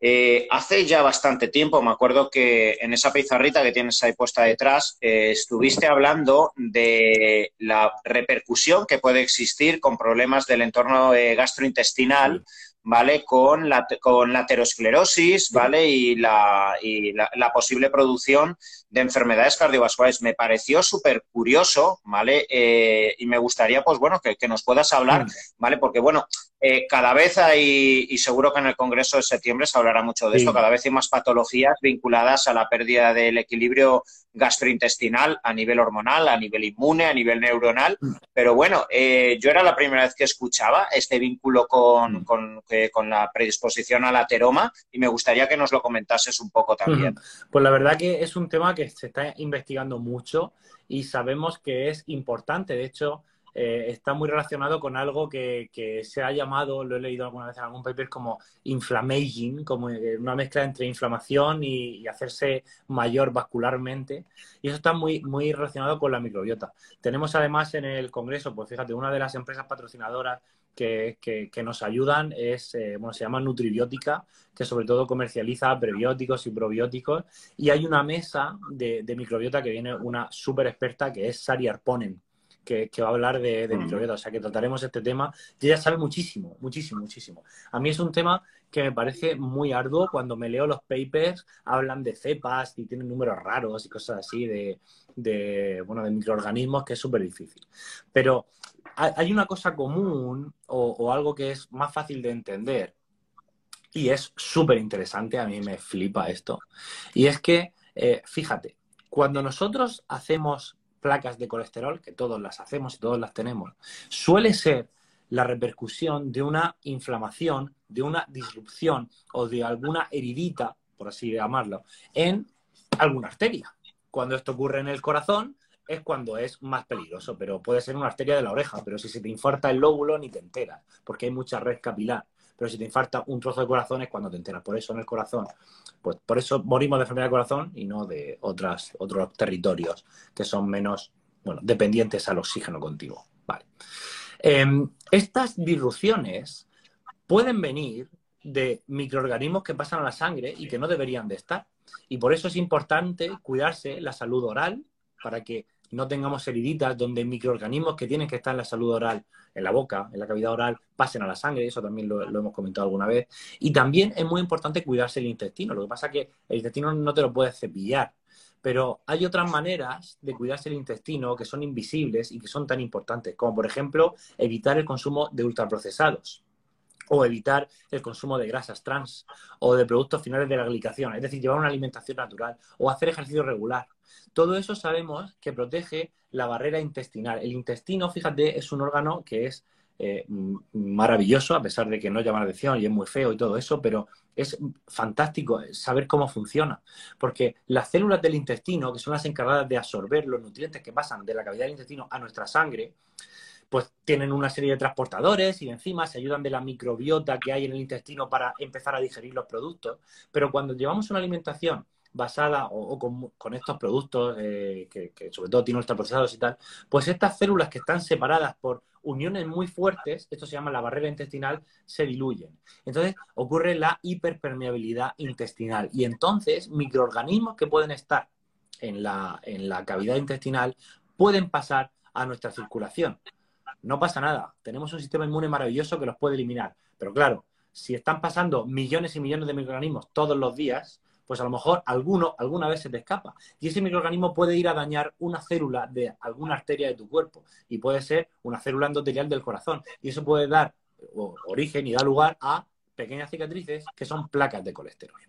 eh, hace ya bastante tiempo, me acuerdo que en esa pizarrita que tienes ahí puesta detrás, estuviste hablando de la repercusión que puede existir con problemas del entorno gastrointestinal, ¿vale? Con la, con la aterosclerosis, ¿vale? Y, la, y la, posible producción de enfermedades cardiovasculares. Me pareció súper curioso, ¿vale? y me gustaría, pues bueno, que, que nos puedas hablar, ¿vale? Porque, bueno, eh, cada vez hay, y seguro que en el Congreso de septiembre se hablará mucho de esto, cada vez hay más patologías vinculadas a la pérdida del equilibrio gastrointestinal a nivel hormonal, a nivel inmune, a nivel neuronal. Mm. Pero bueno, eh, yo era la primera vez que escuchaba este vínculo con, mm. con, la predisposición al ateroma y me gustaría que nos lo comentases un poco también. Pues la verdad que es un tema que se está investigando mucho y sabemos que es importante. De hecho, eh, está muy relacionado con algo que, se ha llamado, lo he leído alguna vez en algún paper, como inflammaging, como eh, una mezcla entre inflamación y, hacerse mayor vascularmente. Y eso está muy, muy relacionado con la microbiota. Tenemos además en el Congreso, pues fíjate, una de las empresas patrocinadoras que, nos ayudan es, eh, bueno, se llama Nutribiótica, que sobre todo comercializa prebióticos y probióticos. Y hay una mesa de, microbiota que viene una súper experta que es Sari Arponen que, va a hablar de, de microbiota. O sea, que trataremos este tema. Y ella sabe muchísimo, muchísimo, muchísimo. A mí es un tema que me parece muy arduo. Cuando me leo los papers, hablan de cepas y tienen números raros y cosas así de, bueno, de microorganismos que es súper difícil. Pero hay una cosa común o, algo que es más fácil de entender y es súper interesante, a mí me flipa esto, y es que, eh, fíjate, cuando nosotros hacemos placas de colesterol, que todos las hacemos y todos las tenemos, suele ser la repercusión de una inflamación, de una disrupción o de alguna heridita, por así llamarlo, en alguna arteria. Cuando esto ocurre en el corazón es cuando es más peligroso, pero puede ser una arteria de la oreja, pero si se te infarta el lóbulo ni te enteras, porque hay mucha red capilar pero si te infarta un trozo de corazón es cuando te enteras. Por eso en el corazón, pues por eso morimos de enfermedad de corazón y no de otras, otros territorios que son menos, bueno, dependientes al oxígeno continuo. Vale. Em, estas disrupciones pueden venir de microorganismos que pasan a la sangre y que no deberían de estar. Y por eso es importante cuidarse la salud oral para que no tengamos heriditas donde microorganismos que tienen que estar en la salud oral, en la boca, en la cavidad oral, pasen a la sangre, eso también lo, hemos comentado alguna vez. Y también es muy importante cuidarse el intestino. Lo que pasa es que el intestino no te lo puedes cepillar, Pero hay otras maneras de cuidarse el intestino que son invisibles y que son tan importantes, como por ejemplo evitar el consumo de ultraprocesados o evitar el consumo de grasas trans o de productos finales de la glicación, es decir, llevar una alimentación natural o hacer ejercicio regular. Todo eso sabemos que protege la barrera intestinal. El intestino, fíjate, es un órgano que es eh, maravilloso, a pesar de que no llama la atención y es muy feo y todo eso, pero es fantástico saber cómo funciona. Porque las células del intestino, que son las encargadas de absorber los nutrientes que pasan de la cavidad del intestino a nuestra sangre, pues tienen una serie de transportadores y enzimas, se ayudan de la microbiota que hay en el intestino para empezar a digerir los productos. Pero cuando llevamos una alimentación basada o, con, estos productos eh, que, sobre todo tienen ultraprocesados y tal, pues estas células que están separadas por uniones muy fuertes, esto se llama la barrera intestinal, se diluyen. Entonces ocurre la hiperpermeabilidad intestinal y entonces microorganismos que pueden estar en la, en la cavidad intestinal pueden pasar a nuestra circulación. No pasa nada, tenemos un sistema inmune maravilloso que los puede eliminar, pero claro, si están pasando millones y millones de microorganismos todos los días, pues a lo mejor alguno alguna vez se te escapa. Y ese microorganismo puede ir a dañar una célula de alguna arteria de tu cuerpo y puede ser una célula endotelial del corazón. Y eso puede dar origen y dar lugar a pequeñas cicatrices que son placas de colesterol.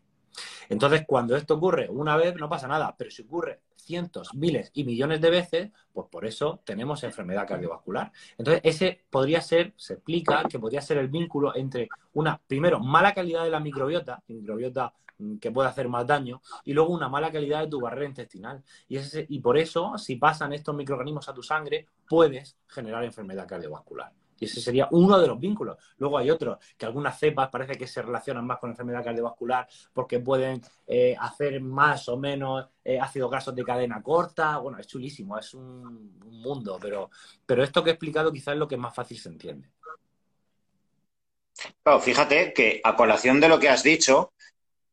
Entonces, cuando esto ocurre una vez, no pasa nada, pero si ocurre cientos, miles y millones de veces, pues por eso tenemos enfermedad cardiovascular. Entonces, ese podría ser, se explica que podría ser el vínculo entre una, primero, mala calidad de la microbiota, microbiota Mm, que puede hacer más daño, y luego una mala calidad de tu barrera intestinal. Y, ese, y por eso, si pasan estos microorganismos a tu sangre, puedes generar enfermedad cardiovascular. Y ese sería uno de los vínculos. Luego hay otros, que algunas cepas parece que se relacionan más con enfermedad cardiovascular porque pueden eh, hacer más o menos eh, ácidos grasos de cadena corta. Bueno, es chulísimo, es un, mundo, pero, pero esto que he explicado quizás es lo que más fácil se entiende. Claro, fíjate que a colación de lo que has dicho,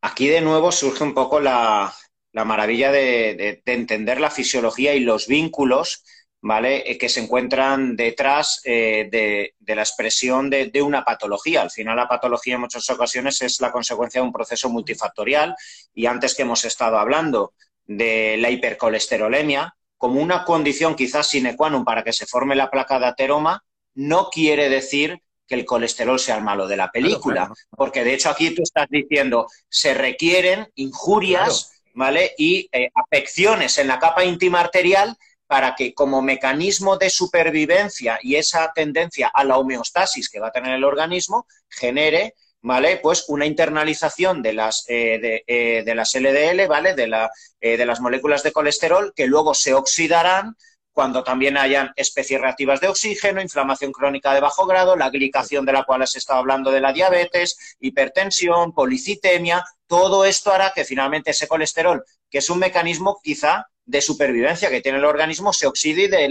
Aquí de nuevo surge un poco la, maravilla de, entender la fisiología y los vínculos, ¿vale? Eh, que se encuentran detrás eh, de, la expresión de, una patología. Al final, la patología en muchas ocasiones es la consecuencia de un proceso multifactorial y antes que hemos estado hablando de la hipercolesterolemia, como una condición quizás sine qua non para que se forme la placa de ateroma, no quiere decir que el colesterol sea el malo de la película. Porque de hecho aquí tú estás diciendo, se requieren injurias, ¿vale? Y eh, afecciones en la capa íntima arterial para que como mecanismo de supervivencia y esa tendencia a la homeostasis que va a tener el organismo genere ¿vale? Pues una internalización de las, eh, de, eh, de, las LDL, ¿vale? De, la, de las moléculas de colesterol que luego se oxidarán cuando también hayan especies reactivas de oxígeno, inflamación crónica de bajo grado, la glicación de la cual has estado hablando de la diabetes, hipertensión, policitemia, todo esto hará que finalmente ese colesterol, que es un mecanismo quizá de supervivencia que tiene el organismo, se oxide y dé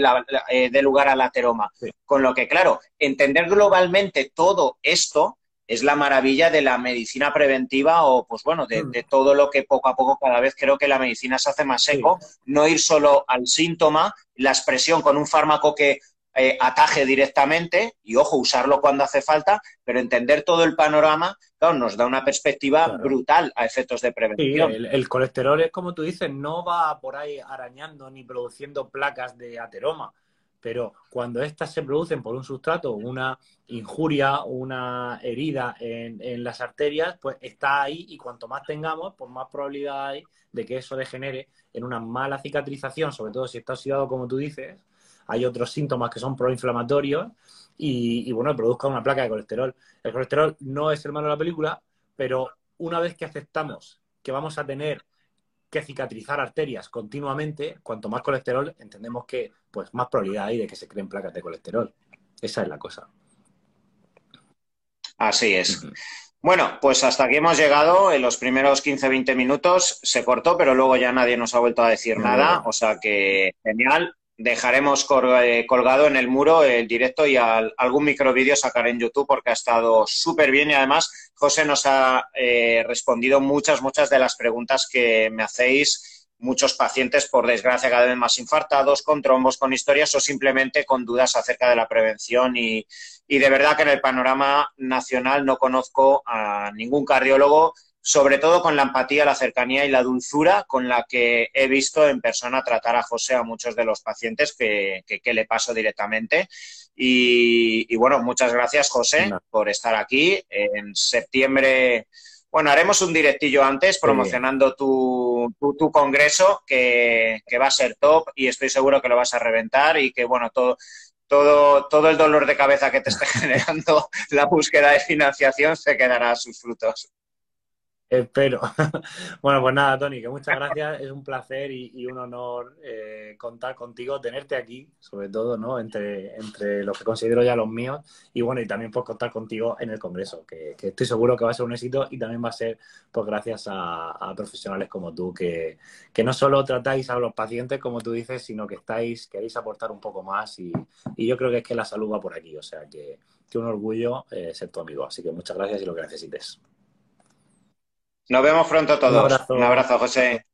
eh, lugar al ateroma. Con lo que, claro, entender globalmente todo esto es la maravilla de la medicina preventiva o, pues bueno, de, mm. todo lo que poco a poco cada vez creo que la medicina se hace más eco, no ir solo al síntoma, la expresión con un fármaco que eh, ataje directamente y, ojo, usarlo cuando hace falta, pero entender todo el panorama, claro, nos da una perspectiva brutal a efectos de prevención. el, el, colesterol es como tú dices, no va por ahí arañando ni produciendo placas de ateroma pero cuando éstas se producen por un sustrato, una injuria, una herida en, las arterias, pues está ahí y cuanto más tengamos, pues más probabilidad hay de que eso degenere en una mala cicatrización, sobre todo si está oxidado, como tú dices. Hay otros síntomas que son proinflamatorios y, y bueno, produzca una placa de colesterol. El colesterol no es el malo de la película, pero una vez que aceptamos que vamos a tener que cicatrizar arterias continuamente, cuanto más colesterol, entendemos que pues más probabilidad hay de que se creen placas de colesterol. Esa es la cosa. Así es. Bueno, pues hasta aquí hemos llegado. En los primeros 15-20 minutos se cortó, pero luego ya nadie nos ha vuelto a decir nada. O sea que genial dejaremos eh, colgado en el muro el directo y algún microvídeo sacaré en YouTube porque ha estado súper bien y además José nos ha eh, respondido muchas, muchas de las preguntas que me hacéis muchos pacientes, por desgracia, cada vez más infartados, con trombos, con historias o simplemente con dudas acerca de la prevención. Y, y de verdad que en el panorama nacional no conozco a ningún cardiólogo sobre todo con la empatía, la cercanía y la dulzura con la que he visto en persona tratar a José a muchos de los pacientes que, le paso directamente. Y, bueno, muchas gracias, José, por estar aquí. En septiembre, bueno, haremos un directillo antes promocionando tu, tu, congreso, que, que va a ser top y estoy seguro que lo vas a reventar y que, bueno, todo todo, todo el dolor de cabeza que te esté generando la búsqueda de financiación se quedará a sus frutos. Espero. bueno, pues nada, Tony, que muchas gracias. Es un placer y, un honor eh, contar contigo, tenerte aquí, sobre todo, ¿no? Entre, entre los que considero ya los míos. Y bueno, y también por contar contigo en el Congreso, que, estoy seguro que va a ser un éxito y también va a ser pues gracias a, profesionales como tú, que, que, no solo tratáis a los pacientes, como tú dices, sino que estáis, queréis aportar un poco más. Y, y yo creo que es que la salud va por aquí. O sea, que, que un orgullo eh, ser tu amigo. Así que muchas gracias y lo que necesites. Nos vemos pronto todos. Un abrazo, José.